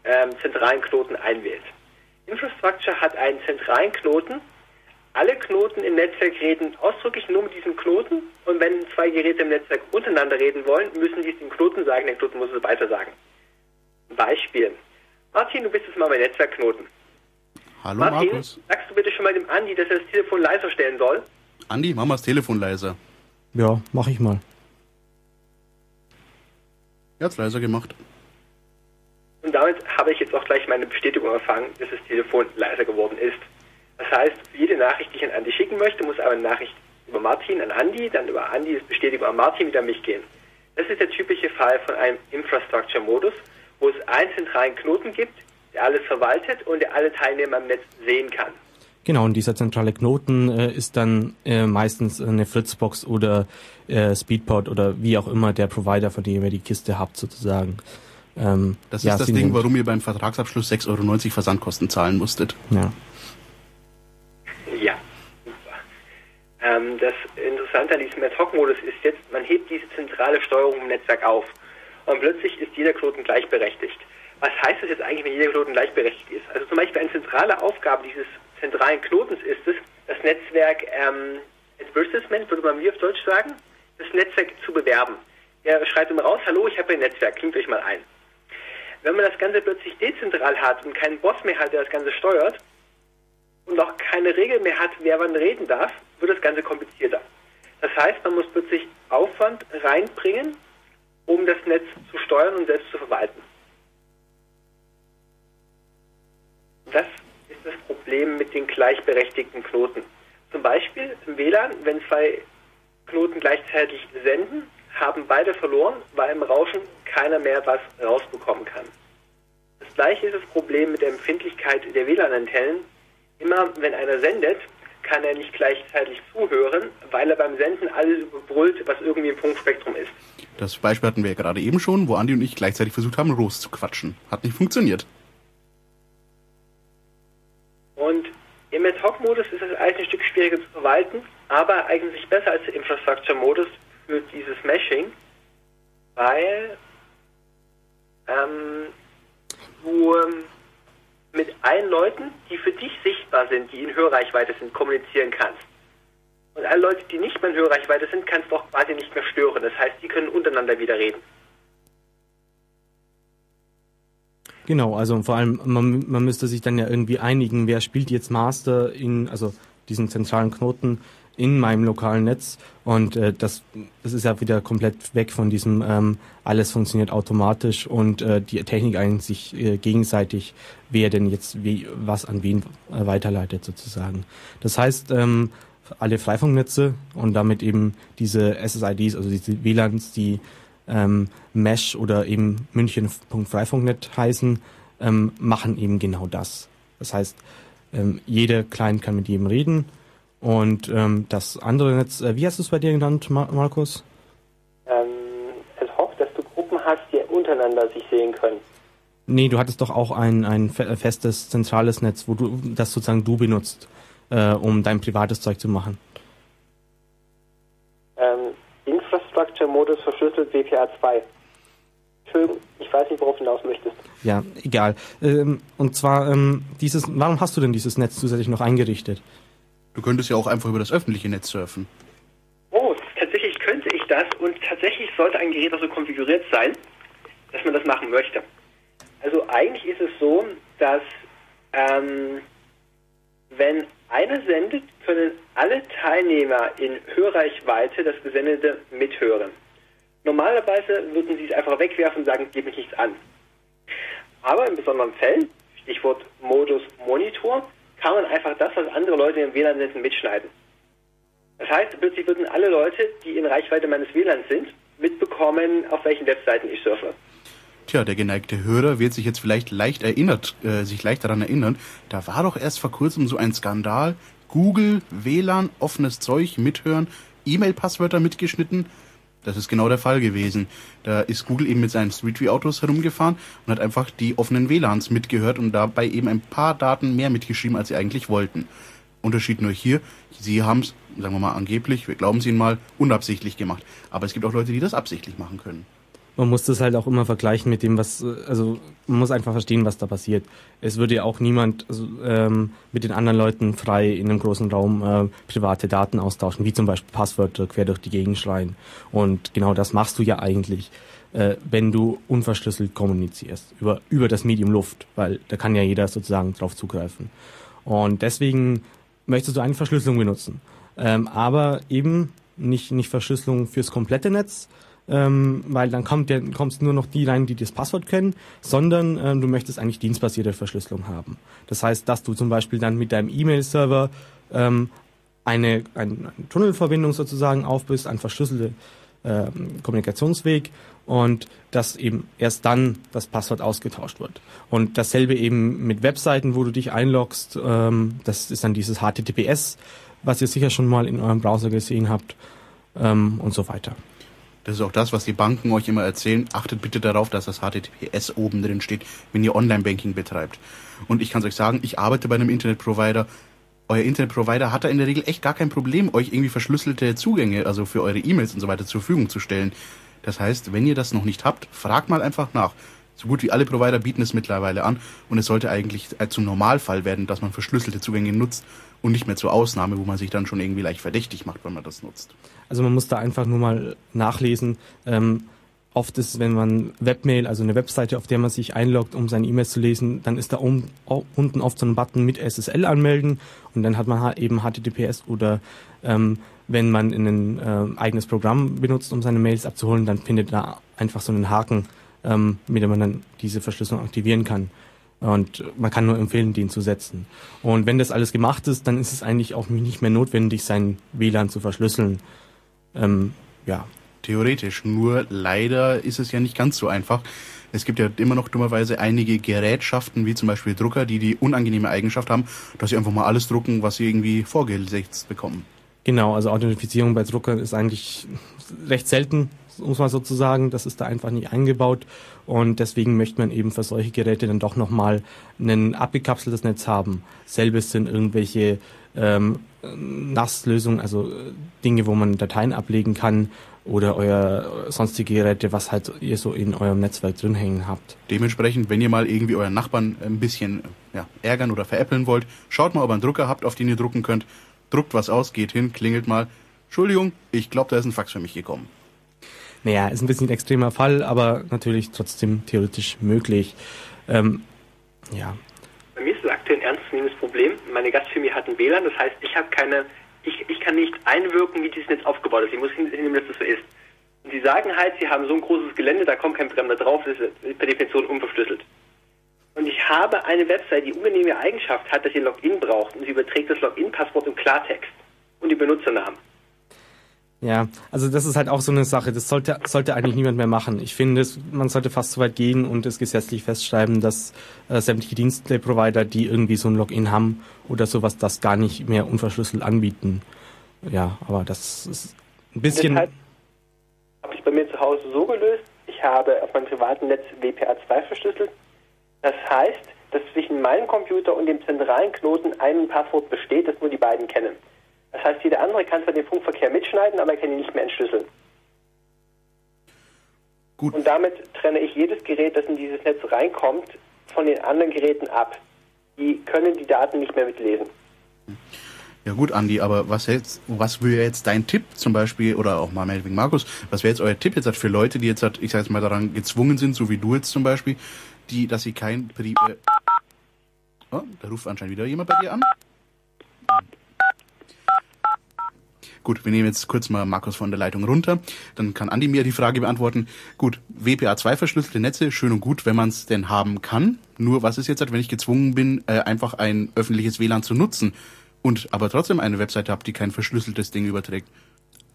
Speaker 5: ähm, zentralen Knoten einwählt. Infrastructure hat einen zentralen Knoten. Alle Knoten im Netzwerk reden ausdrücklich nur mit diesem Knoten und wenn zwei Geräte im Netzwerk untereinander reden wollen, müssen die es dem Knoten sagen, der Knoten muss es weiter sagen. Beispiel. Martin, du bist jetzt mal mein Netzwerkknoten.
Speaker 3: Hallo
Speaker 5: Martin,
Speaker 3: Markus.
Speaker 5: sagst du bitte schon mal dem Andi, dass er das Telefon leiser stellen soll?
Speaker 3: Andi, mach mal das Telefon leiser.
Speaker 4: Ja, mach ich mal.
Speaker 3: Er hat's leiser gemacht.
Speaker 5: Und damit habe ich jetzt auch gleich meine Bestätigung erfangen, dass das Telefon leiser geworden ist. Das heißt, jede Nachricht, die ich an Andi schicken möchte, muss aber eine Nachricht über Martin an Andi, dann über Andi das Bestätigung an Martin wieder an mich gehen. Das ist der typische Fall von einem Infrastructure-Modus, wo es einen zentralen Knoten gibt, der alles verwaltet und der alle Teilnehmer im Netz sehen kann.
Speaker 4: Genau, und dieser zentrale Knoten äh, ist dann äh, meistens eine Fritzbox oder äh, Speedport oder wie auch immer der Provider, von dem ihr die Kiste habt, sozusagen. Ähm,
Speaker 3: Das
Speaker 4: ja,
Speaker 3: ist das Ding,
Speaker 4: nimmt-
Speaker 3: warum ihr beim Vertragsabschluss 6,90 Euro Versandkosten zahlen musstet.
Speaker 4: Ja,
Speaker 5: Ähm, das Interessante an diesem Ad-Hoc-Modus ist jetzt, man hebt diese zentrale Steuerung im Netzwerk auf und plötzlich ist jeder Knoten gleichberechtigt. Was heißt das jetzt eigentlich, wenn jeder Knoten gleichberechtigt ist? Also zum Beispiel eine zentrale Aufgabe dieses zentralen Knotens ist es, das Netzwerk ähm, Advertisement, würde man wie auf Deutsch sagen, das Netzwerk zu bewerben. Er schreibt immer raus, hallo, ich habe ein Netzwerk, klingt euch mal ein. Wenn man das Ganze plötzlich dezentral hat und keinen Boss mehr hat, der das Ganze steuert, und auch keine Regel mehr hat, wer wann reden darf, wird das Ganze komplizierter. Das heißt, man muss plötzlich Aufwand reinbringen, um das Netz zu steuern und selbst zu verwalten. Das ist das Problem mit den gleichberechtigten Knoten. Zum Beispiel im WLAN, wenn zwei Knoten gleichzeitig senden, haben beide verloren, weil im Rauschen keiner mehr was rausbekommen kann. Das gleiche ist das Problem mit der Empfindlichkeit der WLAN-Antennen. Immer wenn einer sendet, kann er nicht gleichzeitig zuhören, weil er beim Senden alles überbrüllt, was irgendwie im Funkspektrum ist.
Speaker 3: Das Beispiel hatten wir ja gerade eben schon, wo Andi und ich gleichzeitig versucht haben, Rose zu quatschen. Hat nicht funktioniert.
Speaker 5: Und im Ad-Hoc-Modus ist es eigentlich ein Stück schwieriger zu verwalten, aber eigentlich besser als der Infrastructure-Modus für dieses Meshing, weil ähm, du ähm, mit allen Leuten, die für dich sichtbar sind, die in Hörreichweite sind, kommunizieren kannst. Und alle Leute, die nicht mehr in Hörreichweite sind, kannst du auch quasi nicht mehr stören. Das heißt, die können untereinander wieder reden.
Speaker 4: Genau, also vor allem, man, man müsste sich dann ja irgendwie einigen, wer spielt jetzt Master in, also diesen zentralen Knoten in meinem lokalen Netz und äh, das, das ist ja wieder komplett weg von diesem ähm, alles funktioniert automatisch und äh, die Technik eigentlich sich äh, gegenseitig, wer denn jetzt wie, was an wen äh, weiterleitet sozusagen. Das heißt, ähm, alle Freifunknetze und damit eben diese SSIDs, also diese WLANs, die ähm, Mesh oder eben München.freifunknet heißen, ähm, machen eben genau das. Das heißt, ähm, jeder Client kann mit jedem reden und ähm, das andere Netz, äh, wie hast du es bei dir genannt, Mar Markus?
Speaker 5: Ähm, ad hoc, dass du Gruppen hast, die untereinander sich sehen können.
Speaker 4: Nee, du hattest doch auch ein, ein fe- festes zentrales Netz, wo du das sozusagen du benutzt, äh, um dein privates Zeug zu machen.
Speaker 5: Ähm, Infrastructure-Modus verschlüsselt WPA2. Entschuldigung, ich weiß nicht, worauf du hinaus möchtest.
Speaker 4: Ja, egal. Ähm, und zwar ähm, dieses, warum hast du denn dieses Netz zusätzlich noch eingerichtet?
Speaker 3: Du könntest ja auch einfach über das öffentliche Netz surfen.
Speaker 5: Oh, tatsächlich könnte ich das und tatsächlich sollte ein Gerät auch so konfiguriert sein, dass man das machen möchte. Also eigentlich ist es so, dass ähm, wenn einer sendet, können alle Teilnehmer in Hörreichweite das Gesendete mithören. Normalerweise würden sie es einfach wegwerfen und sagen, gib mich nichts an. Aber in besonderen Fällen, Stichwort Modus Monitor, kann man einfach das, was andere Leute im WLAN senden, mitschneiden. Das heißt, plötzlich würden alle Leute, die in Reichweite meines WLANs sind, mitbekommen, auf welchen Webseiten ich surfe.
Speaker 3: Tja, der geneigte Hörer wird sich jetzt vielleicht leicht erinnert, äh, sich leicht daran erinnern. Da war doch erst vor kurzem so ein Skandal. Google, WLAN, offenes Zeug, mithören, E-Mail-Passwörter mitgeschnitten. Das ist genau der Fall gewesen. Da ist Google eben mit seinen Street View Autos herumgefahren und hat einfach die offenen WLANs mitgehört und dabei eben ein paar Daten mehr mitgeschrieben, als sie eigentlich wollten. Unterschied nur hier, sie haben es, sagen wir mal angeblich, wir glauben es ihnen mal, unabsichtlich gemacht. Aber es gibt auch Leute, die das absichtlich machen können
Speaker 4: man muss das halt auch immer vergleichen mit dem, was, also man muss einfach verstehen, was da passiert. Es würde ja auch niemand also, ähm, mit den anderen Leuten frei in einem großen Raum äh, private Daten austauschen, wie zum Beispiel Passwörter quer durch die Gegend schreien. Und genau das machst du ja eigentlich, äh, wenn du unverschlüsselt kommunizierst über, über das Medium Luft, weil da kann ja jeder sozusagen drauf zugreifen. Und deswegen möchtest du eine Verschlüsselung benutzen. Ähm, aber eben nicht, nicht Verschlüsselung fürs komplette Netz, ähm, weil dann kommt der, kommst nur noch die rein, die das Passwort kennen, sondern ähm, du möchtest eigentlich dienstbasierte Verschlüsselung haben. Das heißt, dass du zum Beispiel dann mit deinem E-Mail-Server ähm, eine, ein, eine Tunnelverbindung sozusagen aufbist, ein verschlüsselter ähm, Kommunikationsweg und dass eben erst dann das Passwort ausgetauscht wird. Und dasselbe eben mit Webseiten, wo du dich einloggst, ähm, das ist dann dieses HTTPS, was ihr sicher schon mal in eurem Browser gesehen habt ähm, und so weiter.
Speaker 3: Das ist auch das, was die Banken euch immer erzählen. Achtet bitte darauf, dass das HTTPS oben drin steht, wenn ihr Online-Banking betreibt. Und ich kann es euch sagen, ich arbeite bei einem Internetprovider. Euer Internetprovider hat da in der Regel echt gar kein Problem, euch irgendwie verschlüsselte Zugänge, also für eure E-Mails und so weiter zur Verfügung zu stellen. Das heißt, wenn ihr das noch nicht habt, fragt mal einfach nach. So gut wie alle Provider bieten es mittlerweile an und es sollte eigentlich zum Normalfall werden, dass man verschlüsselte Zugänge nutzt und nicht mehr zur Ausnahme, wo man sich dann schon irgendwie leicht verdächtig macht, wenn man das nutzt.
Speaker 4: Also man muss da einfach nur mal nachlesen. Ähm, oft ist, wenn man Webmail, also eine Webseite, auf der man sich einloggt, um seine E-Mails zu lesen, dann ist da um, unten oft so ein Button mit SSL anmelden und dann hat man eben HTTPS oder ähm, wenn man ein äh, eigenes Programm benutzt, um seine Mails abzuholen, dann findet da einfach so einen Haken, ähm, mit dem man dann diese Verschlüsselung aktivieren kann. Und man kann nur empfehlen, den zu setzen. Und wenn das alles gemacht ist, dann ist es eigentlich auch nicht mehr notwendig, sein WLAN zu verschlüsseln. Ähm, ja.
Speaker 3: Theoretisch. Nur leider ist es ja nicht ganz so einfach. Es gibt ja immer noch dummerweise einige Gerätschaften, wie zum Beispiel Drucker, die die unangenehme Eigenschaft haben, dass sie einfach mal alles drucken, was sie irgendwie vorgesetzt bekommen.
Speaker 4: Genau, also Authentifizierung bei Druckern ist eigentlich recht selten, muss man sozusagen. Das ist da einfach nicht eingebaut. Und deswegen möchte man eben für solche Geräte dann doch nochmal ein abgekapseltes Netz haben. Selbes sind irgendwelche ähm, NAS-Lösungen, also äh, Dinge, wo man Dateien ablegen kann oder euer sonstige Geräte, was halt ihr so in eurem Netzwerk drin hängen habt.
Speaker 3: Dementsprechend, wenn ihr mal irgendwie euren Nachbarn ein bisschen ja, ärgern oder veräppeln wollt, schaut mal, ob ihr einen Drucker habt, auf den ihr drucken könnt. Druckt was aus, geht hin, klingelt mal. Entschuldigung, ich glaube, da ist ein Fax für mich gekommen.
Speaker 4: Naja, ist ein bisschen ein extremer Fall, aber natürlich trotzdem theoretisch möglich. Ähm, ja.
Speaker 5: Bei mir ist es aktuell ein ernstzunehmendes Problem. Meine Gastfamilie hat ein WLAN, das heißt, ich habe keine, ich, ich kann nicht einwirken, wie dieses Netz aufgebaut ist. Ich muss hinnehmen, dass das so ist. Und sie sagen halt, sie haben so ein großes Gelände, da kommt kein Fremder drauf, das ist per Definition unverschlüsselt. Und ich habe eine Website, die unangenehme Eigenschaft hat, dass ihr Login braucht und sie überträgt das Login-Passwort im Klartext und die Benutzernamen.
Speaker 4: Ja, also das ist halt auch so eine Sache. Das sollte, sollte eigentlich niemand mehr machen. Ich finde, man sollte fast so weit gehen und es gesetzlich festschreiben, dass äh, sämtliche Dienstprovider, die irgendwie so ein Login haben oder sowas, das gar nicht mehr unverschlüsselt anbieten. Ja, aber das ist ein bisschen.
Speaker 5: Deshalb habe ich bei mir zu Hause so gelöst. Ich habe auf meinem privaten Netz WPA2 verschlüsselt. Das heißt, dass zwischen meinem Computer und dem zentralen Knoten ein Passwort besteht, das nur die beiden kennen. Das heißt, jeder andere kann zwar den Funkverkehr mitschneiden, aber er kann ihn nicht mehr entschlüsseln. Gut. Und damit trenne ich jedes Gerät, das in dieses Netz reinkommt, von den anderen Geräten ab. Die können die Daten nicht mehr mitlesen.
Speaker 3: Ja gut, Andi, aber was jetzt, was wäre jetzt dein Tipp zum Beispiel, oder auch mal wegen Markus, was wäre jetzt euer Tipp jetzt für Leute, die jetzt, ich sag jetzt mal, daran gezwungen sind, so wie du jetzt zum Beispiel, die, dass sie kein Pri äh, Oh, da ruft anscheinend wieder jemand bei dir an. Gut, wir nehmen jetzt kurz mal Markus von der Leitung runter. Dann kann Andi mir die Frage beantworten. Gut, WPA2 verschlüsselte Netze, schön und gut, wenn man es denn haben kann. Nur was ist jetzt, wenn ich gezwungen bin, äh, einfach ein öffentliches WLAN zu nutzen und aber trotzdem eine Webseite habe, die kein verschlüsseltes Ding überträgt?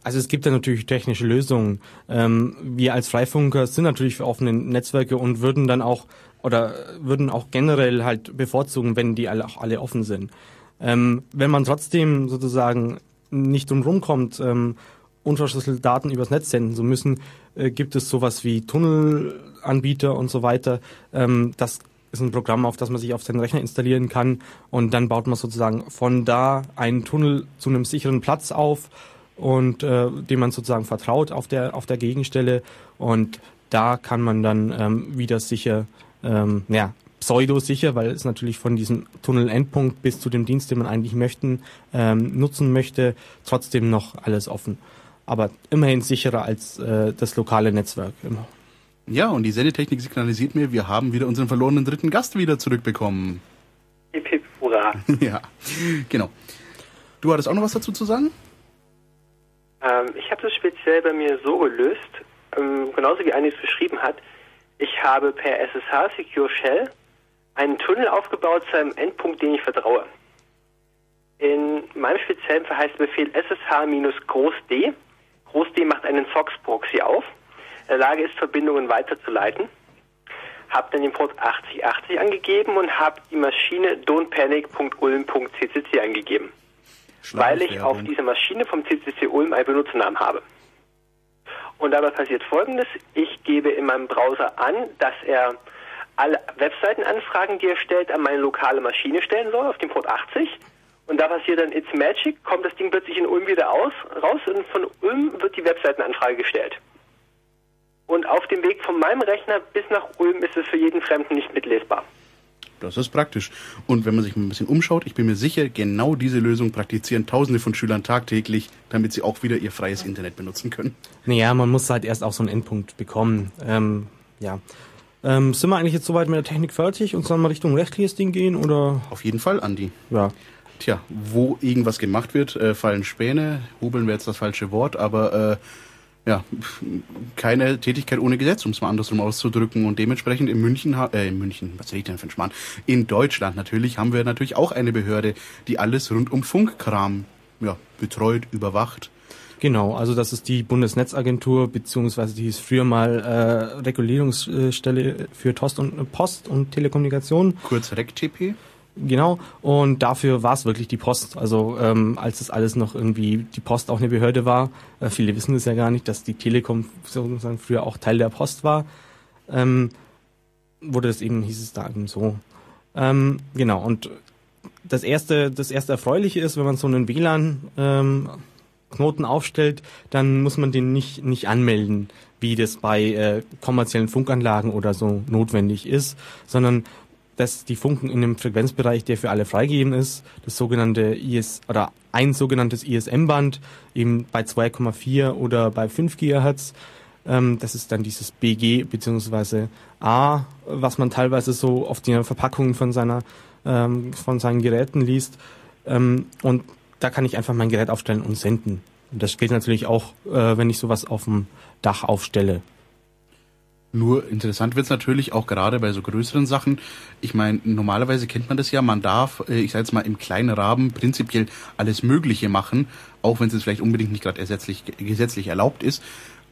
Speaker 4: Also es gibt da natürlich technische Lösungen. Ähm, wir als Freifunker sind natürlich für offene Netzwerke und würden dann auch oder würden auch generell halt bevorzugen, wenn die alle auch alle offen sind. Ähm, wenn man trotzdem sozusagen nicht drum kommt, ähm, unverschlüsselte Daten übers Netz senden zu müssen, äh, gibt es sowas wie Tunnelanbieter und so weiter. Ähm, das ist ein Programm, auf das man sich auf seinen Rechner installieren kann und dann baut man sozusagen von da einen Tunnel zu einem sicheren Platz auf und äh, dem man sozusagen vertraut auf der auf der Gegenstelle und da kann man dann ähm, wieder sicher ähm, ja, pseudo-sicher, weil es natürlich von diesem Tunnel-Endpunkt bis zu dem Dienst, den man eigentlich möchten, ähm, nutzen möchte, trotzdem noch alles offen. Aber immerhin sicherer als äh, das lokale Netzwerk immer.
Speaker 3: Ja, und die Sendetechnik signalisiert mir, wir haben wieder unseren verlorenen dritten Gast wieder zurückbekommen.
Speaker 5: Hip, hip, hurra. [laughs]
Speaker 3: ja, genau. Du hattest auch noch was dazu zu sagen?
Speaker 5: Ähm, ich habe das speziell bei mir so gelöst, ähm, genauso wie Anis beschrieben hat. Ich habe per SSH Secure Shell einen Tunnel aufgebaut zu einem Endpunkt, den ich vertraue. In meinem speziellen Fall heißt der Befehl SSH-Groß D. Groß D macht einen SOX-Proxy auf. In der Lage ist, Verbindungen weiterzuleiten. Habe dann den Port 8080 angegeben und habe die Maschine don'tpanic.ulm.ccc eingegeben. Weil ich auf dieser Maschine vom CCC Ulm einen Benutzernamen habe. Und dabei passiert folgendes. Ich gebe in meinem Browser an, dass er alle Webseitenanfragen, die er stellt, an meine lokale Maschine stellen soll, auf den Port 80. Und da passiert dann It's Magic, kommt das Ding plötzlich in Ulm wieder aus, raus und von Ulm wird die Webseitenanfrage gestellt. Und auf dem Weg von meinem Rechner bis nach Ulm ist es für jeden Fremden nicht mitlesbar.
Speaker 3: Das ist praktisch. Und wenn man sich ein bisschen umschaut, ich bin mir sicher, genau diese Lösung praktizieren Tausende von Schülern tagtäglich, damit sie auch wieder ihr freies Internet benutzen können.
Speaker 4: Naja, man muss halt erst auch so einen Endpunkt bekommen. Ähm, ja. Ähm, sind wir eigentlich jetzt soweit mit der Technik fertig und sollen mal Richtung rechtliches Ding gehen oder?
Speaker 3: Auf jeden Fall, Andi.
Speaker 4: Ja.
Speaker 3: Tja, wo irgendwas gemacht wird, äh, fallen Späne. Hobeln wäre jetzt das falsche Wort, aber äh, ja, keine Tätigkeit ohne Gesetz, um es mal andersrum auszudrücken. Und dementsprechend in München, äh, in München, was rede ich denn für ein Schmarrn? In Deutschland natürlich haben wir natürlich auch eine Behörde, die alles rund um Funkkram ja, betreut, überwacht.
Speaker 4: Genau, also das ist die Bundesnetzagentur, beziehungsweise die ist früher mal äh, Regulierungsstelle für Post und, Post und Telekommunikation.
Speaker 3: Kurz RecTP.
Speaker 4: Genau, und dafür war es wirklich die Post. Also ähm, als es alles noch irgendwie die Post auch eine Behörde war, äh, viele wissen es ja gar nicht, dass die Telekom sozusagen früher auch Teil der Post war, ähm, wurde das eben, hieß es da eben so. Ähm, genau, und das erste, das erste Erfreuliche ist, wenn man so einen WLAN ähm, Knoten aufstellt, dann muss man den nicht, nicht anmelden, wie das bei äh, kommerziellen Funkanlagen oder so notwendig ist, sondern dass die Funken in dem Frequenzbereich, der für alle freigegeben ist, das sogenannte IS oder ein sogenanntes ISM-Band, eben bei 2,4 oder bei 5 Gigahertz, ähm, das ist dann dieses BG bzw. A, was man teilweise so auf den Verpackungen von seiner ähm, von seinen Geräten liest. Ähm, und da kann ich einfach mein Gerät aufstellen und senden. Und das gilt natürlich auch, äh, wenn ich sowas auf dem Dach aufstelle.
Speaker 3: Nur interessant wird's natürlich auch gerade bei so größeren Sachen. Ich meine, normalerweise kennt man das ja, man darf, äh, ich sage jetzt mal, im kleinen Rahmen prinzipiell alles Mögliche machen, auch wenn es jetzt vielleicht unbedingt nicht gerade gesetzlich erlaubt ist.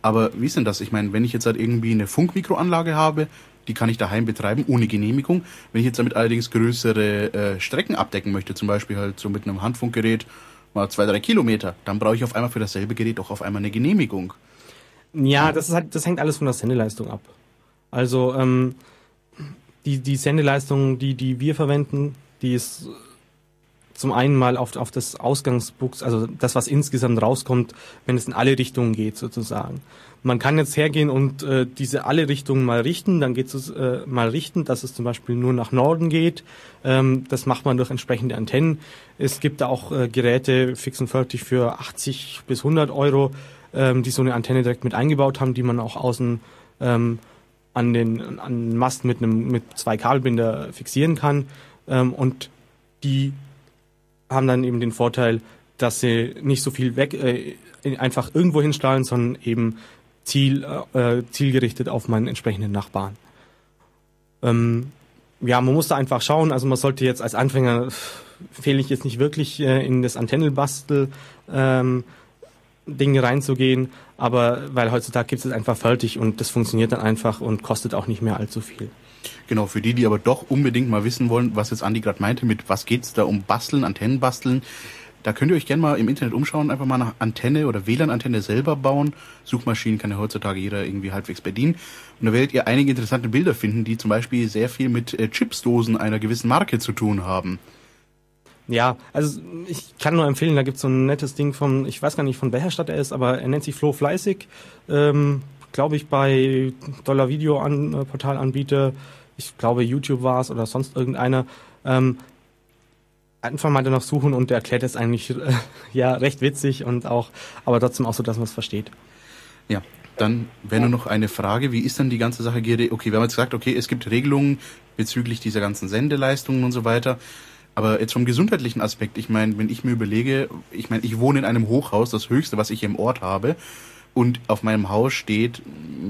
Speaker 3: Aber wie ist denn das? Ich meine, wenn ich jetzt halt irgendwie eine Funkmikroanlage habe, die kann ich daheim betreiben, ohne Genehmigung. Wenn ich jetzt damit allerdings größere äh, Strecken abdecken möchte, zum Beispiel halt so mit einem Handfunkgerät, mal zwei, drei Kilometer, dann brauche ich auf einmal für dasselbe Gerät auch auf einmal eine Genehmigung.
Speaker 4: Ja, das, ist halt, das hängt alles von der Sendeleistung ab. Also ähm, die, die Sendeleistung, die, die wir verwenden, die ist zum einen mal auf, auf das Ausgangsbuchs, also das, was insgesamt rauskommt, wenn es in alle Richtungen geht sozusagen. Man kann jetzt hergehen und äh, diese alle Richtungen mal richten, dann geht es äh, mal richten, dass es zum Beispiel nur nach Norden geht. Ähm, das macht man durch entsprechende Antennen. Es gibt da auch äh, Geräte fix und fertig für 80 bis 100 Euro, ähm, die so eine Antenne direkt mit eingebaut haben, die man auch außen ähm, an den an Mast mit einem mit zwei Kabelbinder fixieren kann. Ähm, und die haben dann eben den Vorteil, dass sie nicht so viel weg äh, einfach irgendwo hinstrahlen, sondern eben ziel, äh, zielgerichtet auf meinen entsprechenden Nachbarn. Ähm, ja, man muss da einfach schauen. Also man sollte jetzt als Anfänger fehle ich jetzt nicht wirklich äh, in das Antennenbastel ähm, Ding reinzugehen, aber weil heutzutage gibt es es einfach fertig und das funktioniert dann einfach und kostet auch nicht mehr allzu viel.
Speaker 3: Genau, für die, die aber doch unbedingt mal wissen wollen, was jetzt Andi gerade meinte, mit was geht's da um Basteln, Antennen basteln, da könnt ihr euch gerne mal im Internet umschauen, einfach mal nach Antenne oder WLAN-Antenne selber bauen. Suchmaschinen kann ja heutzutage jeder irgendwie halbwegs bedienen. Und da werdet ihr einige interessante Bilder finden, die zum Beispiel sehr viel mit äh, Chipsdosen einer gewissen Marke zu tun haben.
Speaker 4: Ja, also ich kann nur empfehlen, da gibt's so ein nettes Ding von, ich weiß gar nicht von welcher Stadt er ist, aber er nennt sich Flo Fleißig. Ähm, glaube ich bei Dollar Video an, äh, ich glaube YouTube war es oder sonst irgendeiner. Ähm, einfach mal danach suchen und erklärt es eigentlich äh, ja recht witzig und auch, aber trotzdem auch so, dass man es versteht.
Speaker 3: Ja, dann wäre nur noch eine Frage, wie ist dann die ganze Sache, Gerde? Okay, wir haben jetzt gesagt, okay, es gibt Regelungen bezüglich dieser ganzen Sendeleistungen und so weiter. Aber jetzt vom gesundheitlichen Aspekt, ich meine, wenn ich mir überlege, ich meine, ich wohne in einem Hochhaus, das höchste, was ich im Ort habe, und auf meinem Haus steht,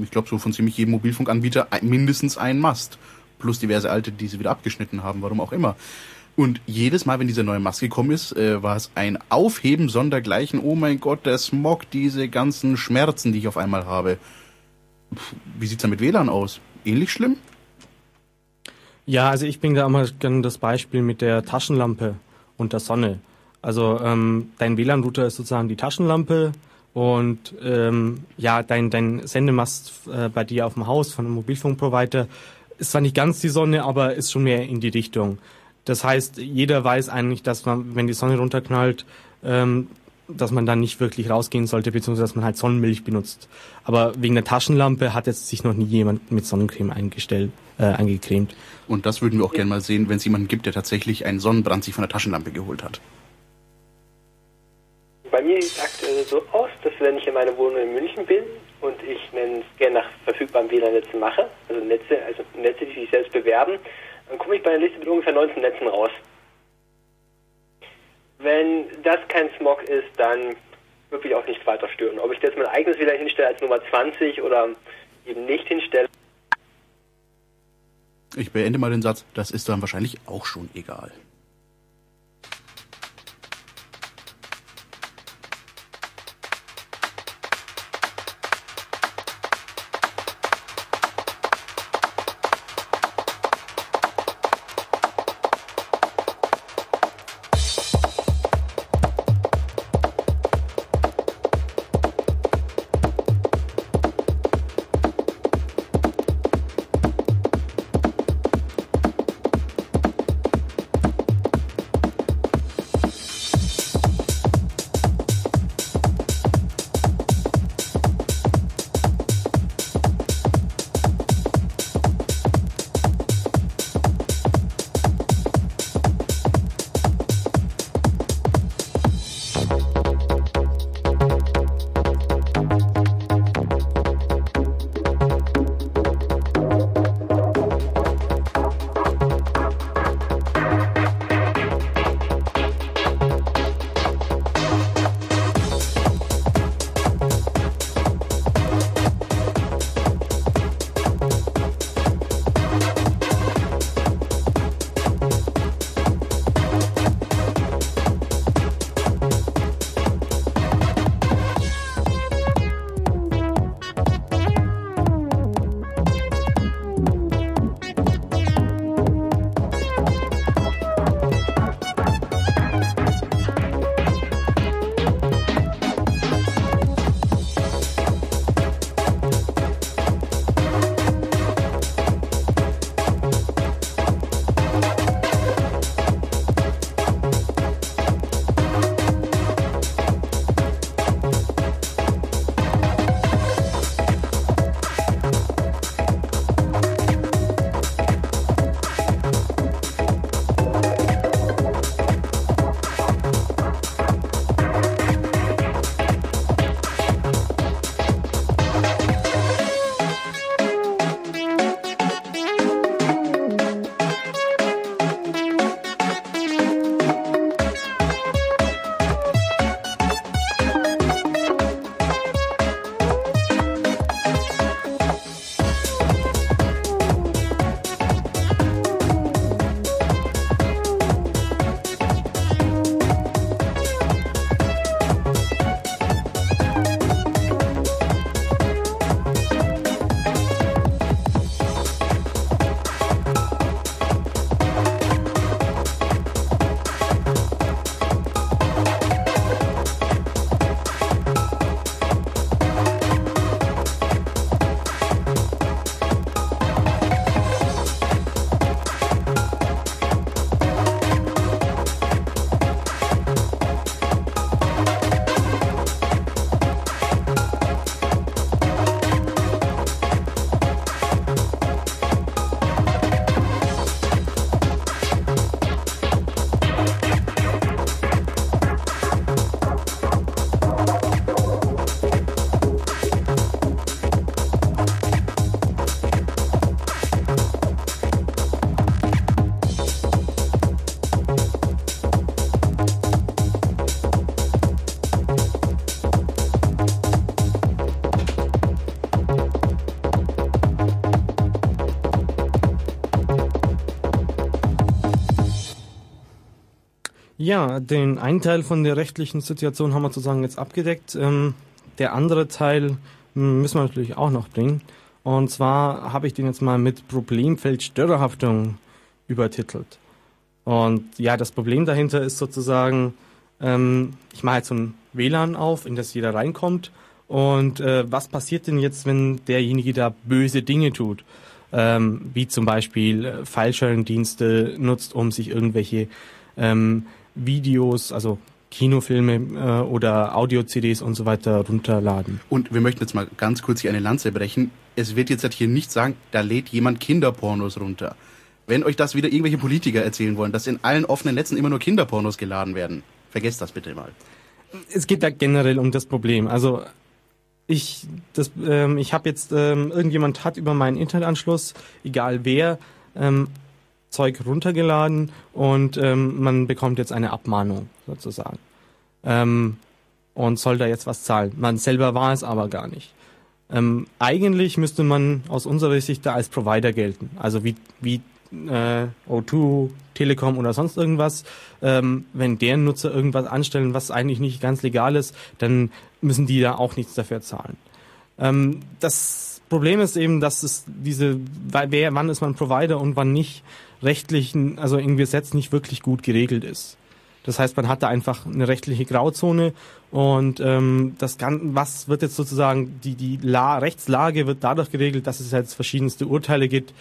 Speaker 3: ich glaube, so von ziemlich jedem Mobilfunkanbieter mindestens ein Mast. Plus diverse alte, die sie wieder abgeschnitten haben, warum auch immer. Und jedes Mal, wenn diese neue Mast gekommen ist, äh, war es ein Aufheben sondergleichen. Oh mein Gott, der Smog, diese ganzen Schmerzen, die ich auf einmal habe. Puh, wie sieht's da mit WLAN aus? Ähnlich schlimm?
Speaker 4: Ja, also ich bin da immer gerne das Beispiel mit der Taschenlampe und der Sonne. Also ähm, dein WLAN-Router ist sozusagen die Taschenlampe und ähm, ja, dein, dein Sendemast äh, bei dir auf dem Haus von einem Mobilfunkprovider ist zwar nicht ganz die Sonne, aber ist schon mehr in die Richtung. Das heißt, jeder weiß eigentlich, dass man, wenn die Sonne runterknallt, ähm, dass man dann nicht wirklich rausgehen sollte, beziehungsweise dass man halt Sonnenmilch benutzt. Aber wegen der Taschenlampe hat jetzt sich noch nie jemand mit Sonnencreme eingestellt, äh, eingecremt.
Speaker 3: Und das würden wir auch gerne mal sehen, wenn es jemanden gibt, der tatsächlich einen Sonnenbrand sich von der Taschenlampe geholt hat.
Speaker 5: Bei mir sieht es aktuell so aus, dass wenn ich in meiner Wohnung in München bin und ich es gerne nach verfügbaren WLAN-Netzen mache, also Netze, also Netze, die sich selbst bewerben, dann komme ich bei einer Liste mit ungefähr 19 Netzen raus. Wenn das kein Smog ist, dann würde ich auch nicht weiter stören. Ob ich jetzt mein eigenes WLAN hinstelle als Nummer 20 oder eben nicht hinstelle.
Speaker 3: Ich beende mal den Satz, das ist dann wahrscheinlich auch schon egal.
Speaker 4: Ja, den einen Teil von der rechtlichen Situation haben wir sozusagen jetzt abgedeckt. Ähm, der andere Teil hm, müssen wir natürlich auch noch bringen. Und zwar habe ich den jetzt mal mit Problemfeld Störerhaftung übertitelt. Und ja, das Problem dahinter ist sozusagen, ähm, ich mache jetzt so ein WLAN auf, in das jeder reinkommt. Und äh, was passiert denn jetzt, wenn derjenige da böse Dinge tut? Ähm, wie zum Beispiel äh, File-Sharing-Dienste nutzt, um sich irgendwelche ähm, Videos, also Kinofilme äh, oder Audio-CDs und so weiter runterladen.
Speaker 3: Und wir möchten jetzt mal ganz kurz hier eine Lanze brechen. Es wird jetzt hier nicht sagen, da lädt jemand Kinderpornos runter. Wenn euch das wieder irgendwelche Politiker erzählen wollen, dass in allen offenen Netzen immer nur Kinderpornos geladen werden, vergesst das bitte mal.
Speaker 4: Es geht da generell um das Problem. Also ich, das, ähm, ich habe jetzt, ähm, irgendjemand hat über meinen Internetanschluss, egal wer, ähm, Zeug runtergeladen und ähm, man bekommt jetzt eine Abmahnung sozusagen. Ähm, und soll da jetzt was zahlen. Man selber war es aber gar nicht. Ähm, eigentlich müsste man aus unserer Sicht da als Provider gelten. Also wie, wie äh, O2, Telekom oder sonst irgendwas. Ähm, wenn deren Nutzer irgendwas anstellen, was eigentlich nicht ganz legal ist, dann müssen die da auch nichts dafür zahlen. Ähm, das Problem ist eben, dass es diese, wer, wann ist man Provider und wann nicht, rechtlich, also im Gesetz nicht wirklich gut geregelt ist. Das heißt, man hat da einfach eine rechtliche Grauzone und ähm, das kann, was wird jetzt sozusagen die die La Rechtslage wird dadurch geregelt, dass es jetzt verschiedenste Urteile gibt,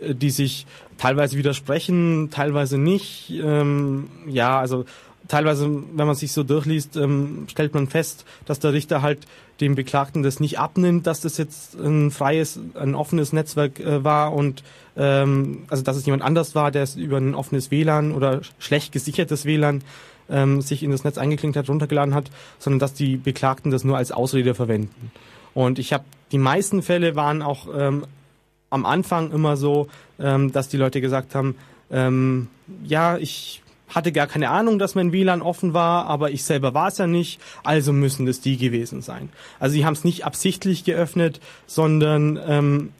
Speaker 4: äh, die sich teilweise widersprechen, teilweise nicht. Ähm, ja, also teilweise, wenn man sich so durchliest, ähm, stellt man fest, dass der Richter halt dem Beklagten das nicht abnimmt, dass das jetzt ein freies, ein offenes Netzwerk äh, war und ähm, also dass es jemand anders war, der es über ein offenes WLAN oder schlecht gesichertes WLAN ähm, sich in das Netz eingeklinkt hat, runtergeladen hat, sondern dass die Beklagten das nur als Ausrede verwenden. Und ich habe die meisten Fälle waren auch ähm, am Anfang immer so, ähm, dass die Leute gesagt haben, ähm, ja, ich hatte gar keine Ahnung, dass mein WLAN offen war, aber ich selber war es ja nicht, also müssen es die gewesen sein. Also sie haben es nicht absichtlich geöffnet, sondern ähm,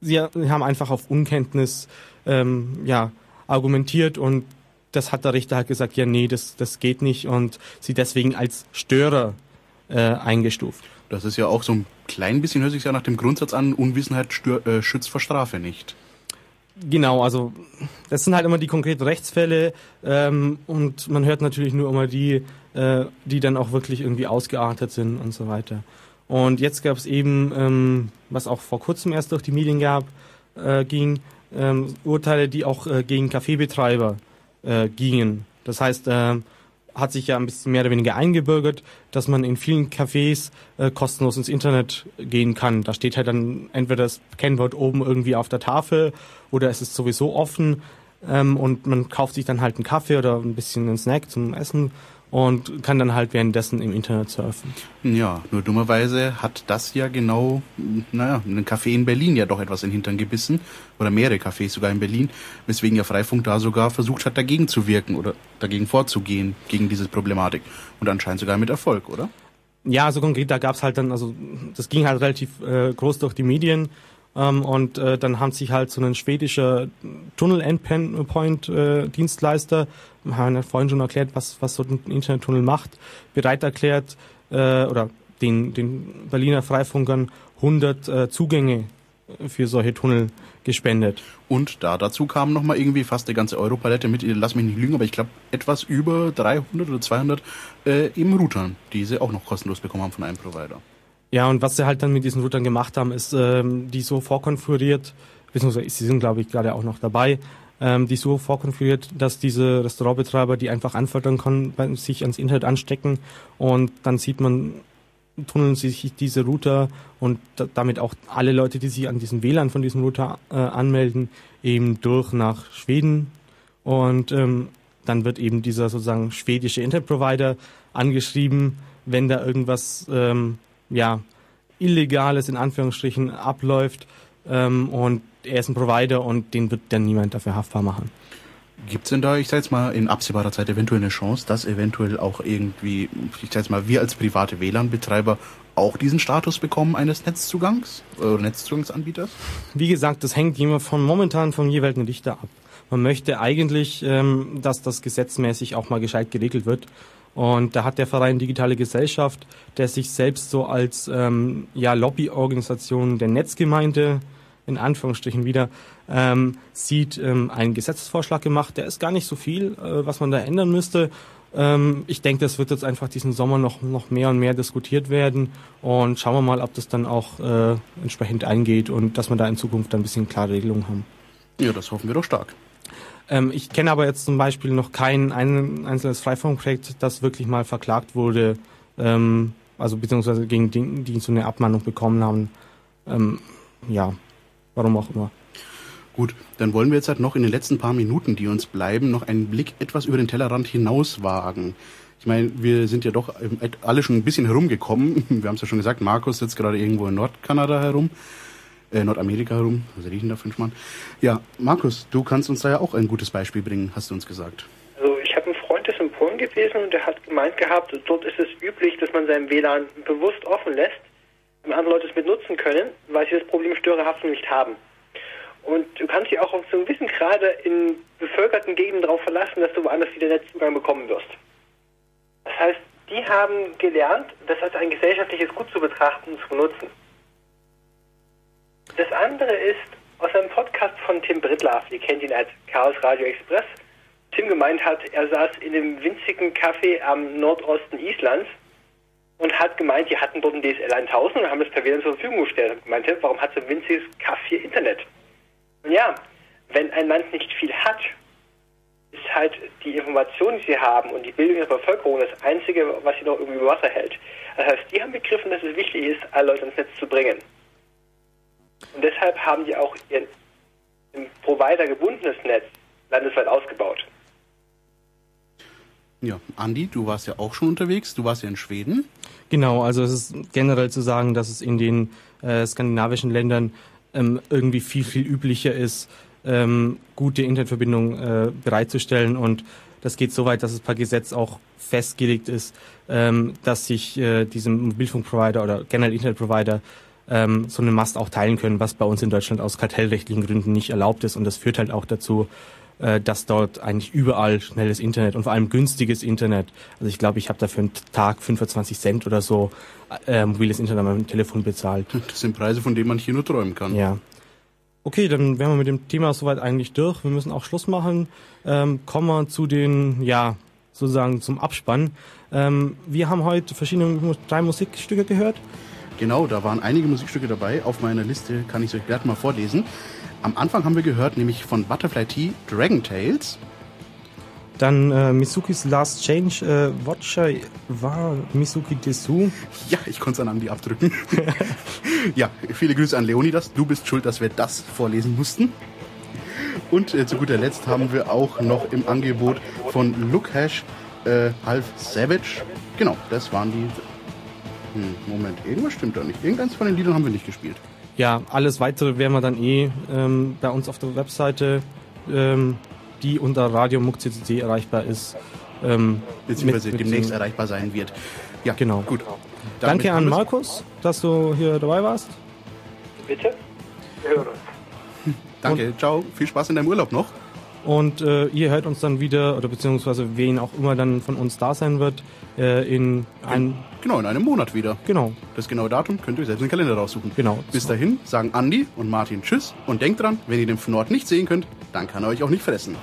Speaker 4: sie haben einfach auf Unkenntnis ähm, ja, argumentiert und das hat der Richter halt gesagt, ja nee, das, das geht nicht und sie deswegen als Störer äh, eingestuft.
Speaker 3: Das ist ja auch so ein klein bisschen, hört sich ja nach dem Grundsatz an, Unwissenheit stör, äh, schützt vor Strafe nicht.
Speaker 4: Genau, also das sind halt immer die konkreten Rechtsfälle ähm, und man hört natürlich nur immer die, äh, die dann auch wirklich irgendwie ausgeartet sind und so weiter. Und jetzt gab es eben, ähm, was auch vor kurzem erst durch die Medien gab, äh, ging, ähm, Urteile, die auch äh, gegen Kaffeebetreiber äh, gingen. Das heißt, äh, hat sich ja ein bisschen mehr oder weniger eingebürgert, dass man in vielen Cafés äh, kostenlos ins Internet gehen kann. Da steht halt dann entweder das Kennwort oben irgendwie auf der Tafel oder es ist sowieso offen ähm, und man kauft sich dann halt einen Kaffee oder ein bisschen einen Snack zum Essen und kann dann halt währenddessen im Internet surfen.
Speaker 3: Ja, nur dummerweise hat das ja genau, naja, ein Café in Berlin ja doch etwas in den Hintern gebissen oder mehrere Cafés sogar in Berlin, weswegen ja Freifunk da sogar versucht hat, dagegen zu wirken oder dagegen vorzugehen, gegen diese Problematik und anscheinend sogar mit Erfolg, oder?
Speaker 4: Ja, so also konkret, da gab's halt dann, also das ging halt relativ äh, groß durch die Medien ähm, und äh, dann haben sich halt so ein schwedischer Tunnel-Endpoint-Dienstleister, äh, haben ja vorhin schon erklärt, was, was so ein Internettunnel macht, bereit erklärt, äh, oder den, den Berliner Freifunkern 100 äh, Zugänge für solche Tunnel gespendet.
Speaker 3: Und da dazu kam nochmal irgendwie fast die ganze Europalette mit, lass mich nicht lügen, aber ich glaube etwas über 300 oder 200 äh, eben Routern, die sie auch noch kostenlos bekommen haben von einem Provider.
Speaker 4: Ja, und was sie halt dann mit diesen Routern gemacht haben, ist ähm, die so vorkonfiguriert, beziehungsweise sie sind, glaube ich, gerade auch noch dabei, ähm, die so vorkonfiguriert, dass diese Restaurantbetreiber die einfach anfordern können, sich ans Internet anstecken und dann sieht man, tunneln sich diese Router und da, damit auch alle Leute, die sich an diesen WLAN von diesem Router äh, anmelden, eben durch nach Schweden. Und ähm, dann wird eben dieser sozusagen schwedische Internetprovider angeschrieben, wenn da irgendwas ähm, ja, Illegales in Anführungsstrichen abläuft ähm, und er ist ein Provider und den wird dann niemand dafür haftbar machen.
Speaker 3: Gibt es denn da, ich sag jetzt mal, in absehbarer Zeit eventuell eine Chance, dass eventuell auch irgendwie, ich sag jetzt mal, wir als private WLAN-Betreiber auch diesen Status bekommen eines Netzzugangs oder Netzzugangsanbieters?
Speaker 4: Wie gesagt, das hängt immer von momentan vom jeweiligen Richter ab. man möchte eigentlich, ähm, dass das gesetzmäßig auch mal gescheit geregelt wird. Und da hat der Verein Digitale Gesellschaft, der sich selbst so als ähm, ja, Lobbyorganisation der Netzgemeinde in Anführungsstrichen wieder ähm, sieht, ähm, einen Gesetzesvorschlag gemacht. Der ist gar nicht so viel, äh, was man da ändern müsste. Ähm, ich denke, das wird jetzt einfach diesen Sommer noch, noch mehr und mehr diskutiert werden und schauen wir mal, ob das dann auch äh, entsprechend eingeht und dass wir da in Zukunft ein bisschen klare Regelungen haben.
Speaker 3: Ja, das hoffen wir doch stark.
Speaker 4: Ähm, ich kenne aber jetzt zum Beispiel noch kein ein, einzelnes Freifunkprojekt, das wirklich mal verklagt wurde, ähm, also beziehungsweise gegen die, die so eine Abmahnung bekommen haben. Ähm, ja, warum auch immer.
Speaker 3: Gut, dann wollen wir jetzt halt noch in den letzten paar Minuten, die uns bleiben, noch einen Blick etwas über den Tellerrand hinaus wagen. Ich meine, wir sind ja doch alle schon ein bisschen herumgekommen. [laughs] Wir haben es ja schon gesagt, Markus sitzt gerade irgendwo in Nordkanada herum äh, Nordamerika herum. Was riechen da fünf Mann? Ja, Markus, du kannst uns da ja auch ein gutes Beispiel bringen, hast du uns gesagt.
Speaker 5: Also ich habe einen Freund, der ist in Polen gewesen und der hat gemeint gehabt, dort ist es üblich, dass man sein WLAN bewusst offen lässt, damit andere Leute es mit nutzen können, weil sie das Problem Störerhaftung nicht haben. Und du kannst dich auch auf so einen gewissen Grade in bevölkerten Gegenden darauf verlassen, dass du woanders wieder Netzzugang bekommen wirst. Das heißt, die haben gelernt, das als ein gesellschaftliches Gut zu betrachten und zu benutzen. Das andere ist aus einem Podcast von Tim Brittlaff, ihr kennt ihn als Chaos Radio Express. Tim gemeint hat, er saß in einem winzigen Café am Nordosten Islands und hat gemeint, die hatten dort ein DSL 1000 und haben das per WLAN zur Verfügung gestellt. Und meinte, warum hat so ein winziges Café Internet? Und ja, wenn ein Land nicht viel hat, ist halt die Information, die sie haben und die Bildung der Bevölkerung das Einzige, was sie noch irgendwie über Wasser hält. Das heißt, die haben begriffen, dass es wichtig ist, alle Leute ins Netz zu bringen. Und deshalb haben die auch ihr im Provider gebundenes Netz landesweit ausgebaut.
Speaker 3: Ja, Andi, du warst ja auch schon unterwegs, du warst ja in Schweden.
Speaker 4: Genau, also es ist generell zu sagen, dass es in den äh, skandinavischen Ländern ähm, irgendwie viel, viel üblicher ist, ähm, gute Internetverbindungen äh, bereitzustellen und das geht so weit, dass es per Gesetz auch festgelegt ist, ähm, dass sich äh, diesem Mobilfunkprovider oder generell Internetprovider ähm, so einen Mast auch teilen können, was bei uns in Deutschland aus kartellrechtlichen Gründen nicht erlaubt ist. Und das führt halt auch dazu, äh, dass dort eigentlich überall schnelles Internet und vor allem günstiges Internet, also ich glaube, ich habe dafür einen Tag 25 Cent oder so äh, mobiles Internet an meinem Telefon bezahlt.
Speaker 3: Das sind Preise, von denen man hier nur träumen kann.
Speaker 4: Ja. Okay, dann wären wir mit dem Thema soweit eigentlich durch. Wir müssen auch Schluss machen. Ähm, kommen wir zu den, ja, sozusagen zum Abspann. Ähm, wir haben heute verschiedene drei Musikstücke gehört.
Speaker 3: Genau, da waren einige Musikstücke dabei. Auf meiner Liste kann ich es euch gleich mal vorlesen. Am Anfang haben wir gehört, nämlich von Butterfly Tea Dragon Tales.
Speaker 4: Dann äh, Misukis Last Change, äh, Watcher war Misuki Desu.
Speaker 3: Ja, ich konnte es an Andi abdrücken. [laughs] ja, viele Grüße an Leonidas. Du bist schuld, dass wir das vorlesen mussten. Und äh, zu guter Letzt haben wir auch noch im Angebot von Look Hash äh, Half Savage. Genau, das waren die hm, Moment, irgendwas stimmt da nicht. Irgendeins von den Liedern haben wir nicht gespielt.
Speaker 4: Ja, alles weitere werden wir dann eh ähm, bei uns auf der Webseite, ähm, die unter radiomuck.cc erreichbar ist.
Speaker 3: Ähm, Beziehungsweise mit, demnächst erreichbar sein wird.
Speaker 4: Ja, genau. Gut. Danke an Markus, dass du hier dabei warst.
Speaker 5: Bitte. Wir hören uns. [laughs]
Speaker 3: Danke, Und ciao. Viel Spaß in deinem Urlaub noch.
Speaker 4: Und äh, ihr hört uns dann wieder, oder beziehungsweise wen auch immer dann von uns da sein wird, äh, in einem...
Speaker 3: Genau, in einem Monat wieder.
Speaker 4: Genau.
Speaker 3: Das genaue Datum könnt ihr selbst in den Kalender raussuchen.
Speaker 4: Genau.
Speaker 3: Bis dahin sagen Andi und Martin Tschüss und denkt dran, wenn ihr den Fnord nicht sehen könnt, dann kann er euch auch nicht fressen.